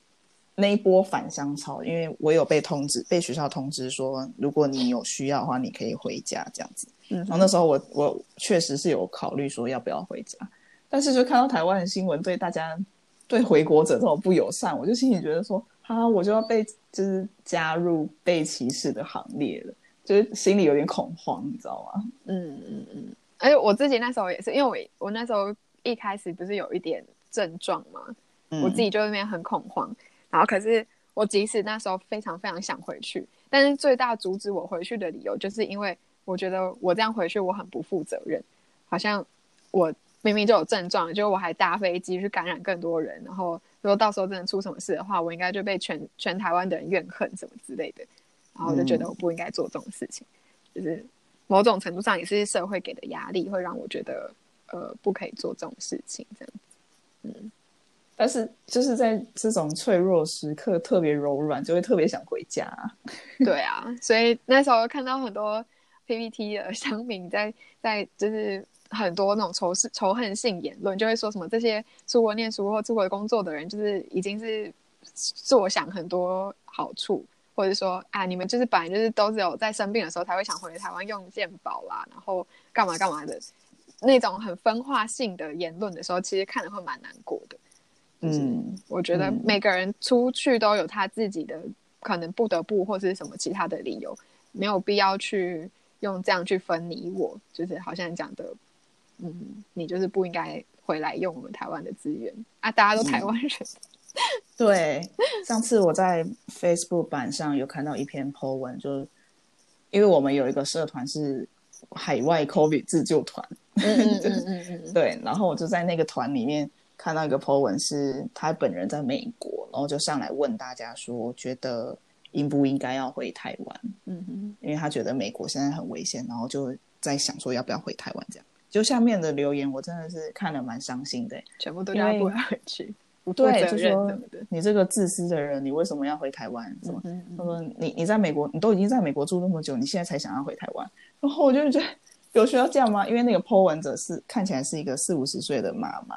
A: 那一波返乡潮，因为我有被通知，被学校通知说，如果你有需要的话，你可以回家这样子。
B: 嗯
A: 然后那时候我我确实是有考虑说要不要回家，但是就看到台湾的新闻对大家对回国者这种不友善，我就心里觉得说，哈，我就要被就是加入被歧视的行列了，就是心里有点恐慌，你知道吗？
B: 嗯嗯嗯，而且我自己那时候也是，因为我我那时候一开始不是有一点症状嘛，
A: 嗯
B: 我自己就在那边很恐慌，然后可是我即使那时候非常非常想回去，但是最大阻止我回去的理由，就是因为我觉得我这样回去我很不负责任，好像我明明就有症状，就我还搭飞机去感染更多人，然后如果到时候真的出什么事的话，我应该就被全全台湾的人怨恨什么之类的，然后我就觉得我不应该做这种事情，就是某种程度上也是社会给的压力，会让我觉得呃不可以做这种事情，这样。
A: 嗯但是就是在这种脆弱时刻特别柔软，就会特别想回家。(laughs)
B: 对啊，所以那时候看到很多 PPT 的乡民在在就是很多那种仇视仇恨性言论，就会说什么这些出国念书或出国工作的人，就是已经是坐享很多好处，或者说啊，你们就是本来就是都只有在生病的时候才会想回台湾用健保啦，然后干嘛干嘛的那种很分化性的言论的时候，其实看了会蛮难过的。就是
A: 嗯
B: 我觉得
A: 嗯。
B: 每个人出去都有他自己的可能不得不或是什么其他的理由，没有必要去用这样去分你我，就是好像讲的，嗯，你就是不应该回来用我们台湾的资源。啊，大家都台湾人，
A: 对，上次我在 Facebook 版上有看到一篇 po 文，就是因为我们有一个社团是海外 COVID 自救团，(laughs)
B: 嗯嗯嗯嗯嗯
A: 对，然后我就在那个团里面看到一个 po 文，是他本人在美国，然后就上来问大家说，觉得应不应该要回台湾？
B: 嗯嗯
A: 因为他觉得美国现在很危险，然后就在想说要不要回台湾这样。就下面的留言，我真的是看了蛮伤心的欸。
B: 全部都叫他不回去，不负
A: 对，
B: 责
A: 就说你这个自私的人，你为什么要回台湾？什么？
B: 嗯
A: 他说你你在美国，你都已经在美国住那么久，你现在才想要回台湾？然后我就觉得有需要这样吗？因为那个 po 文者是看起来是一个四五十岁的妈妈，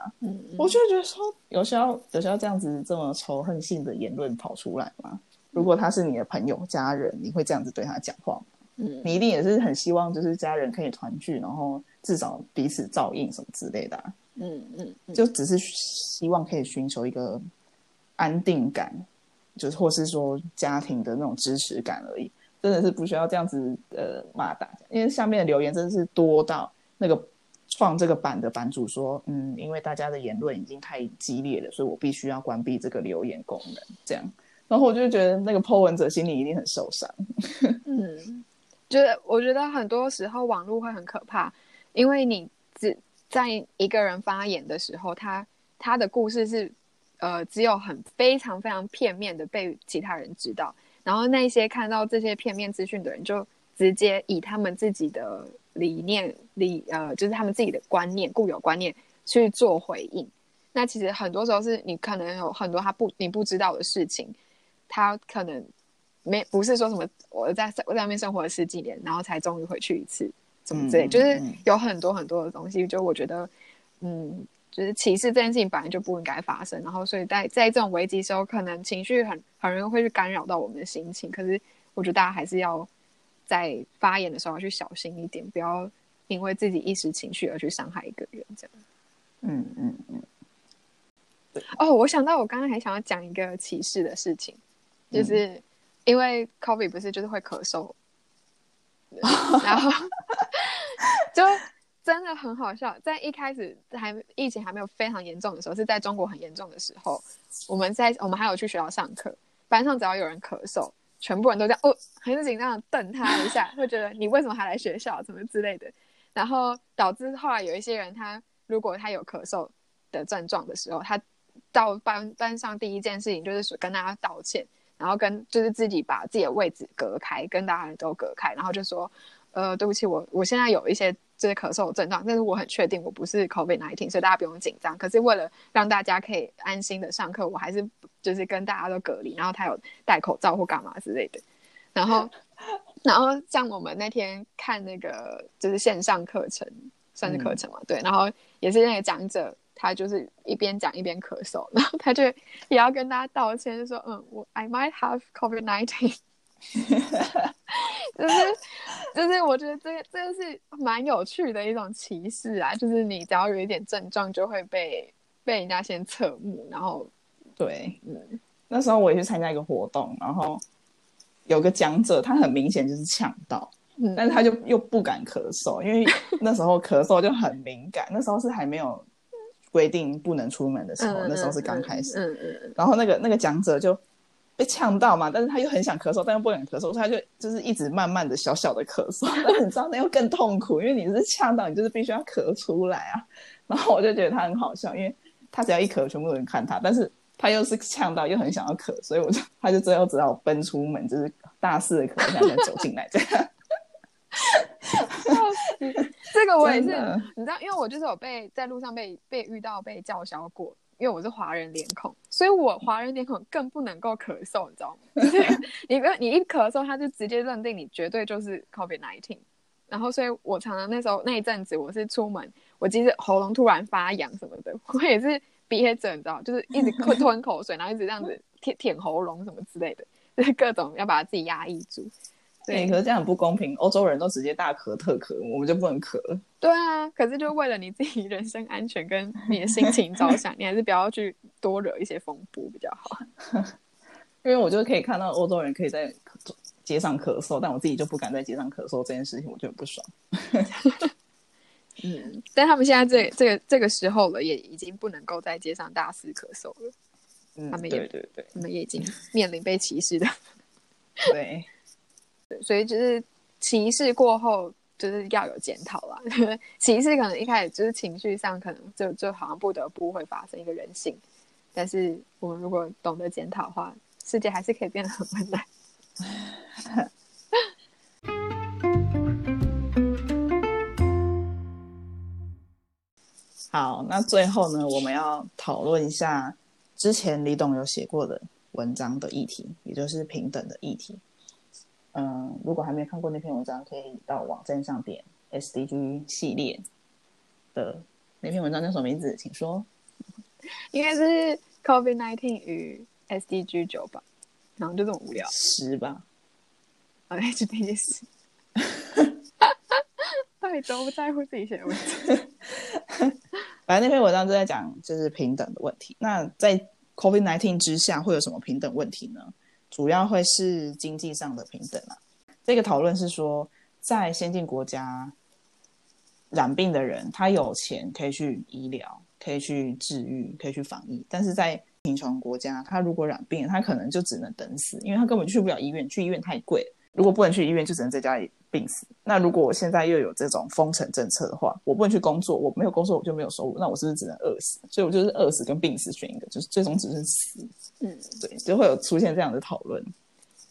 A: 我就觉得说有需要有需要这样子这么仇恨性的言论跑出来吗？如果他是你的朋友家人，你会这样子对他讲话吗？
B: 嗯。
A: 你一定也是很希望就是家人可以团聚，然后至少彼此照应什么之类的啊、
B: 嗯嗯嗯，
A: 就只是希望可以寻求一个安定感，就是或是说家庭的那种支持感而已，真的是不需要这样子呃骂大。家，因为下面的留言真的是多到那个创这个版的版主说，嗯，因为大家的言论已经太激烈了，所以我必须要关闭这个留言功能，这样，然后我就觉得那个 po 文者心里一定很受伤，(laughs)
B: 嗯，就是我觉得很多时候网络会很可怕，因为你只在一个人发言的时候，他他的故事是呃只有很非常非常片面的被其他人知道，然后那些看到这些片面资讯的人就直接以他们自己的理念理呃，就是他们自己的观念、固有观念去做回应。那其实很多时候是你可能有很多他不你不知道的事情，他可能没不是说什么我在我在外面生活了十几年，然后才终于回去一次，怎么之类，就是有很多很多的东西，就我觉得，嗯，就是歧视这件事情本来就不应该发生，然后所以在在这种危机时候，可能情绪很很容易会去干扰到我们的心情，可是我觉得大家还是要在发言的时候要去小心一点，不要因为自己一时情绪而去伤害一个人，这样。
A: 嗯嗯嗯。
B: 哦，我想到我刚刚还想要讲一个歧视的事情，就是因为 Kobe 不是就是会咳嗽，然后 (laughs) 就真的很好笑。在一开始还疫情还没有非常严重的时候，是在中国很严重的时候，我们在我们还有去学校上课，班上只要有人咳嗽，全部人都这样哦，很紧张的瞪他一下，会觉得你为什么还来学校，什么之类的，然后导致后来有一些人，他如果他有咳嗽的症状的时候，他到班班上第一件事情就是跟大家道歉，然后跟就是自己把自己的位置隔开，跟大家都隔开，然后就说，呃，对不起，我我现在有一些这些咳嗽症状，但是我很确定我不是 COVID nineteen，所以大家不用紧张。可是为了让大家可以安心的上课，我还是就是跟大家都隔离，然后他有戴口罩或干嘛之类的。然后，然后像我们那天看那个就是线上课程，算是课程嘛，对，然后也是那个讲者。他就是一边讲一边咳嗽，然后他就也要跟大家道歉，就说：“嗯，我 I might have COVID nineteen。(laughs) ”就是就是，我觉得这个这个是蛮有趣的一种歧视啊！就是你只要有一点症状，就会被被人家先侧目，然后
A: 对，嗯，那时候我也去参加一个活动，然后有个讲者，他很明显就是呛到，但是他就又不敢咳嗽，因为那时候咳嗽就很敏感，那时候是还没有。规定不能出门的时候，那时候是刚开始。嗯嗯然后那个那个讲者就被呛到嘛，但是他又很想咳嗽，但又不敢咳嗽，所以他就就是一直慢慢的小小的咳嗽。但是你知道那又更痛苦，因为你是呛到，你就是必须要咳出来啊。然后我就觉得他很好笑，因为他只要一咳，全部人看他，但是他又是呛到，又很想要咳，所以我就他就最后只好奔出门，就是大肆的咳，然后走进来这样。(laughs)
B: 这个我也是，你知道，因为我就是有被在路上被被遇到被叫嚣过，因为我是华人脸孔，所以我华人脸孔更不能够咳嗽，你知道吗？(laughs) 你不你一咳嗽，他就直接认定你绝对就是 COVID nineteen，然后所以我常常那时候那一阵子我是出门，我即使喉咙突然发痒什么的，(laughs) 我也是憋着，你知道，就是一直吞吞口水，然后一直这样子舔舔喉咙什么之类的，就是各种要把自己压抑住。
A: 对，可是这样很不公平。欧洲人都直接大咳特咳，我们就不能咳。
B: 对啊，可是就为了你自己人身安全跟你的心情着想，(laughs) 你还是不要去多惹一些风波比较好。(laughs)
A: 因为我就可以看到欧洲人可以在街上咳嗽，但我自己就不敢在街上咳嗽这件事情，我就很不爽。(laughs)
B: 嗯，但他们现在这这个这个时候了，也已经不能够在街上大肆咳嗽了。
A: 嗯，他们也对对，
B: 他们也已经面临被歧视的。
A: 对。
B: 所以就是歧视过后，就是要有检讨啦。(laughs) 歧视可能一开始就是情绪上，可能就就好像不得不会发生一个人性。但是我们如果懂得检讨的话，世界还是可以变得很温暖。(laughs)
A: 好，那最后呢，我们要讨论一下之前李董有写过的文章的议题，也就是平等的议题。嗯，如果还没有看过那篇文章，可以到网站上点 SDG 系列的那篇文章叫什么名字？请说。
B: 应该是 COVID nineteen 与 SDG 九吧，然后就这么无聊。
A: 十吧。
B: 哎，就那件事。(laughs) 到底都不在乎自己写的文章。(laughs)
A: 反正那篇文章就在讲就是平等的问题。那在 COVID nineteen 之下会有什么平等问题呢？主要会是经济上的平等啊。这个讨论是说，在先进国家染病的人，他有钱可以去医疗，可以去治愈，可以去防疫；但是在贫穷国家，他如果染病，他可能就只能等死，因为他根本去不了医院，去医院太贵。如果不能去医院，就只能在家里病死。那如果我现在又有这种封城政策的话，我不能去工作，我没有工作我就没有收入，那我是不是只能饿死？所以我就是饿死跟病死选一个，就是最终只是死。嗯，对，就会有出现这样的讨论。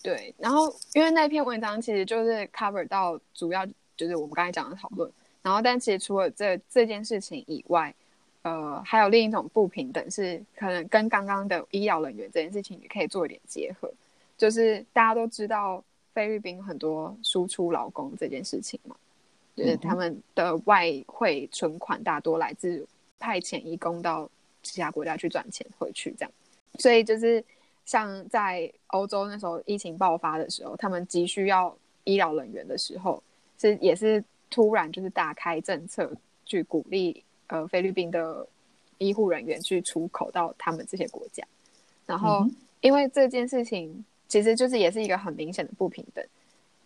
B: 对，然后因为那篇文章其实就是 cover 到主要就是我们刚才讲的讨论。然后，但其实除了这这件事情以外，呃，还有另一种不平等是可能跟刚刚的医疗人员这件事情也可以做一点结合，就是大家都知道菲律宾很多输出劳工这件事情嘛，就是他们的外汇存款大多来自派遣义工到其他国家去赚钱回去这样，所以就是像在欧洲那时候疫情爆发的时候，他们急需要医疗人员的时候，是也是突然就是打开政策去鼓励。呃，菲律宾的医护人员去出口到他们这些国家，然后因为这件事情其实就是也是一个很明显的不平等，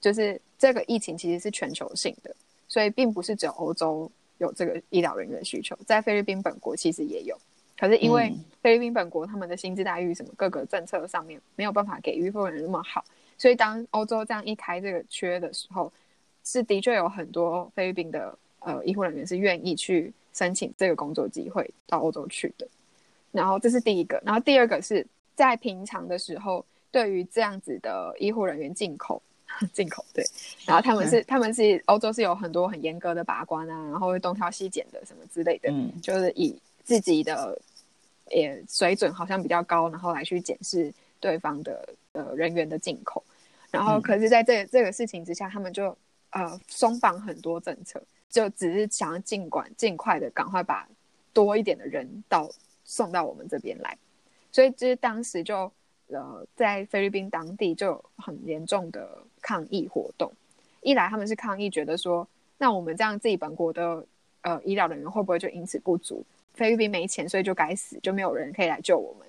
B: 就是这个疫情其实是全球性的，所以并不是只有欧洲有这个医疗人员的需求，在菲律宾本国其实也有，可是因为菲律宾本国他们的薪资待遇什么各个政策上面没有办法给予妇人那么好，所以当欧洲这样一开这个缺的时候，是的确有很多菲律宾的呃医护人员是愿意去。申请这个工作机会到欧洲去的，然后这是第一个，然后第二个是在平常的时候，对于这样子的医护人员进口，(laughs) 进口对，然后他们是他们是欧洲是有很多很严格的把关啊，然后会东挑西拣的什么之类的，嗯，就是以自己的也水准好像比较高，然后来去检视对方的呃人员的进口，然后可是在这这个事情之下，他们就呃松绑很多政策。就只是想要尽管尽快的赶快把多一点的人到送到我们这边来，所以就是当时就呃在菲律宾当地就有很严重的抗议活动。一来他们是抗议，觉得说那我们这样自己本国的呃医疗人员会不会就因此不足？菲律宾没钱，所以就该死，就没有人可以来救我们。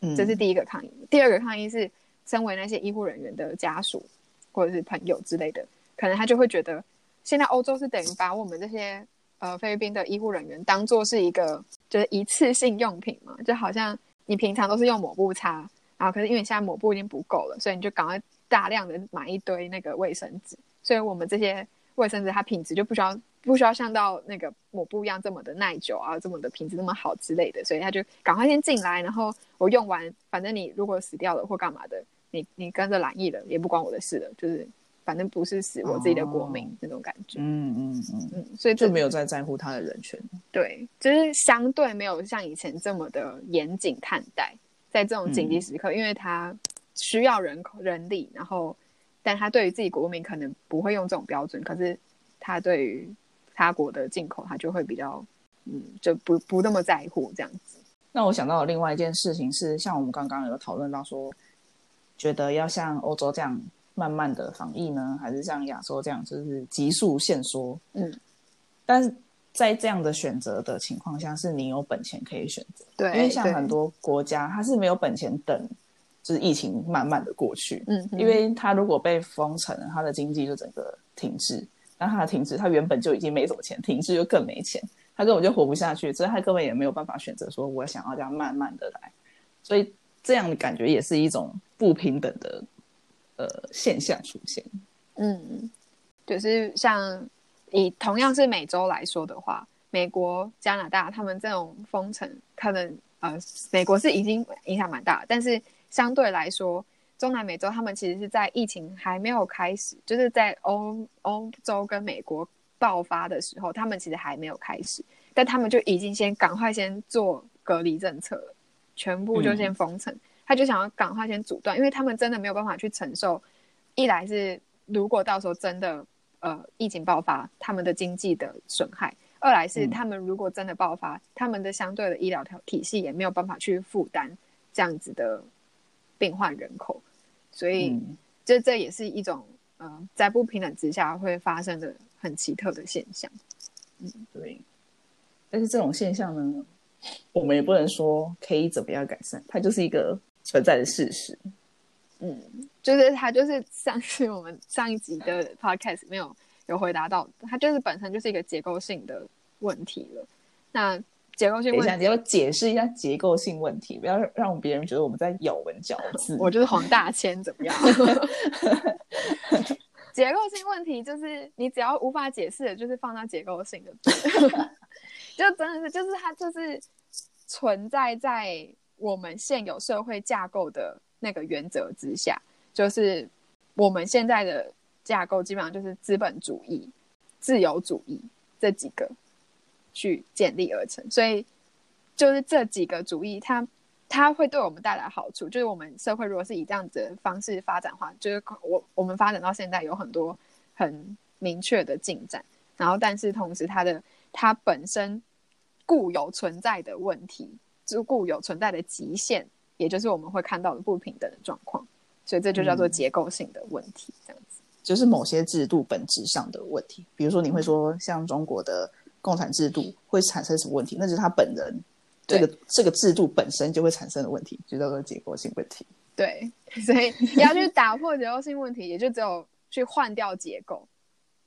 B: 嗯，这是第一个抗议。第二个抗议是身为那些医护人员的家属或者是朋友之类的，可能他就会觉得。现在欧洲是等于把我们这些呃菲律宾的医护人员当做是一个就是一次性用品嘛，就好像你平常都是用抹布擦，然后可是因为现在抹布已经不够了，所以你就赶快大量的买一堆那个卫生纸，所以我们这些卫生纸它品质就不需要不需要像到那个抹布一样这么的耐久啊，这么的品质那么好之类的，所以他就赶快先进来，然后我用完，反正你如果死掉了或干嘛的，你你跟着染疫了也不关我的事了，就是。反正不是死我自己的国民那种感觉，嗯嗯嗯嗯，所以
A: 就没有再在乎他的人权。
B: 对，就是相对没有像以前这么的严谨看待，在这种紧急时刻，因为他需要人口人力，然后，但他对于自己国民可能不会用这种标准，可是他对于他国的进口，他就会比较，嗯，就不不那么在乎这样子。
A: 那我想到另外一件事情是，像我们刚刚有讨论到说，觉得要像欧洲这样。慢慢的防疫呢，还是像亚洲这样，就是急速限缩。嗯，但是在这样的选择的情况下，是你有本钱可以选择。
B: 对，
A: 因为像很多国家，它是没有本钱等，就是疫情慢慢的过去。嗯，因为它如果被封城，它的经济就整个停滞。那它的停滞，它原本就已经没什么钱，停滞就更没钱，它根本就活不下去。所以它根本也没有办法选择说，我想要这样慢慢的来。所以这样的感觉也是一种不平等的。呃，现象出现，
B: 嗯，就是像以同样是美洲来说的话，美国、加拿大他们这种封城，可能呃，美国是已经影响蛮大，但是相对来说，中南美洲他们其实是在疫情还没有开始，就是在欧欧洲跟美国爆发的时候，他们其实还没有开始，但他们就已经先赶快先做隔离政策了，全部就先封城。他就想要赶快先阻断，因为他们真的没有办法去承受。一来是如果到时候真的呃疫情爆发，他们的经济的损害；二来是他们如果真的爆发，他们的相对的医疗条体系也没有办法去负担这样子的病患人口。所以，这这也是一种呃在不平等之下会发生的很奇特的现象。
A: 嗯，对。但是这种现象呢，我们也不能说可以怎么样改善，它就是一个。存在的事实，
B: 嗯，就是他就是上次我们上一集的 podcast 没有有回答到，他就是本身就是一个结构性的问题了。那结构性，问题，
A: 你要解释一下结构性问题，不要让别人觉得我们在咬文嚼字。
B: 我就是黄大千怎么样？(laughs) 结构性问题就是你只要无法解释的，就是放到结构性的，(laughs) 就真的是就是它就是存在在。我们现有社会架构的那个原则之下，就是我们现在的架构基本上就是资本主义，自由主义这几个去建立而成，所以就是这几个主义，它它会对我们带来好处。就是我们社会如果是以这样子的方式发展的话，就是我我们发展到现在有很多很明确的进展，然后但是同时它的它本身固有存在的问题，就固有存在的极限，也就是我们会看到的不平等的状况，所以这就叫做结构性的问题，这样子。
A: 就是某些制度本质上的问题，比如说你会说像中国的共产制度会产生什么问题，那就是他本人这个这个制度本身就会产生的问题，就叫做结构性问题。
B: 对，所以你要去打破结构性问题，也就只有去换掉结构。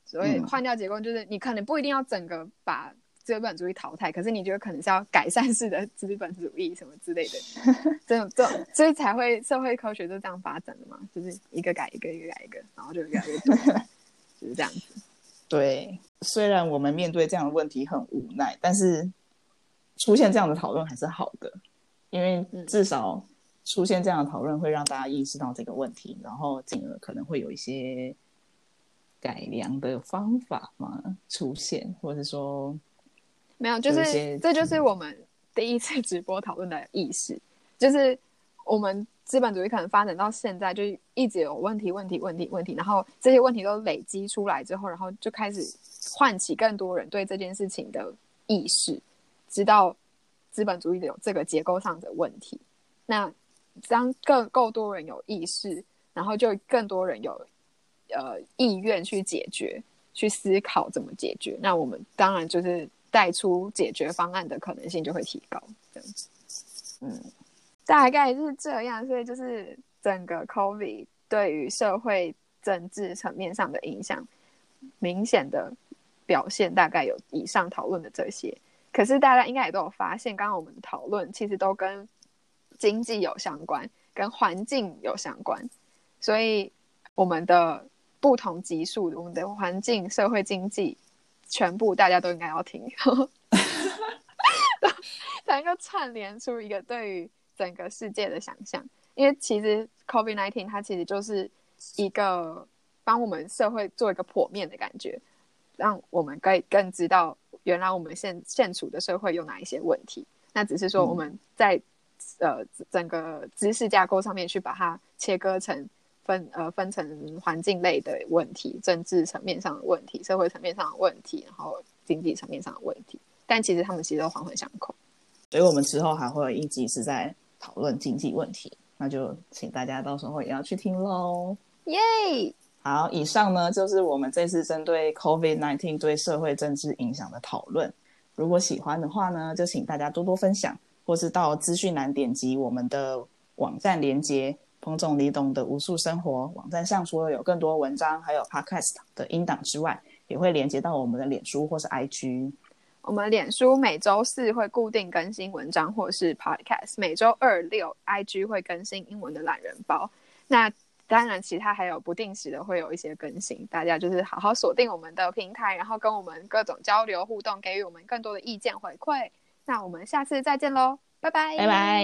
B: 所以换掉结构，就是你可能不一定要整个把资本主义淘汰，可是你觉得可能是要改善式的资本主义什么之类的，(laughs) 这种这种，所以才会社会科学就这样发展的嘛，就是一个改一个，一个改一个，然后就越来越多，(laughs) 就是这样子。
A: 对，虽然我们面对这样的问题很无奈，但是出现这样的讨论还是好的，因为至少出现这样的讨论会让大家意识到这个问题，然后进而可能会有一些。改良的方法嘛？出现，或者说
B: 没有，就是这就是我们第一次 (laughs) 直播讨论的意识，就是我们资本主义可能发展到现在，就一直有问题，问题，问题，问题，然后这些问题都累积出来之后，然后就开始唤起更多人对这件事情的意识，知道资本主义的有这个结构上的问题。那当更够多人有意识，然后就更多人有。呃，意愿去解决，去思考怎么解决，那我们当然就是带出解决方案的可能性就会提高，这样子。嗯，大概是这样，所以就是整个 COVID 对于社会政治层面上的影响，明显的表现大概有以上讨论的这些。可是大家应该也都有发现，刚刚我们讨论其实都跟经济有相关，跟环境有相关，所以我们的。不同级数我们的环境、社会、经济，全部大家都应该要听，才能够串联出一个对于整个世界的想象。因为其实 COVID nineteen 它其实就是一个帮我们社会做一个剖面的感觉，让我们可以更知道原来我们现现处的社会有哪一些问题。那只是说我们在呃整个知识架构上面去把它切割成。分呃分成环境类的问题、政治层面上的问题、社会层面上的问题，然后经济层面上的问题。但其实他们其实都环环相扣。
A: 所以我们之后还会有一集是在讨论经济问题，那就请大家到时候也要去听喽。
B: 耶！
A: 好，以上呢就是我们这次针对 COVID-19 对社会政治影响的讨论。如果喜欢的话呢，就请大家多多分享，或是到资讯栏点击我们的网站连接。彭总，你懂的无数生活网站上，除了有更多文章，还有 Podcast 的音档之外，也会连接到我们的脸书或是 IG。
B: 我们脸书每周四会固定更新文章或是 Podcast，每周二六 IG 会更新英文的懒人包。那当然，其他还有不定时的会有一些更新，大家就是好好锁定我们的平台，然后跟我们各种交流互动，给予我们更多的意见回馈。那我们下次再见喽，拜拜，
A: 拜拜。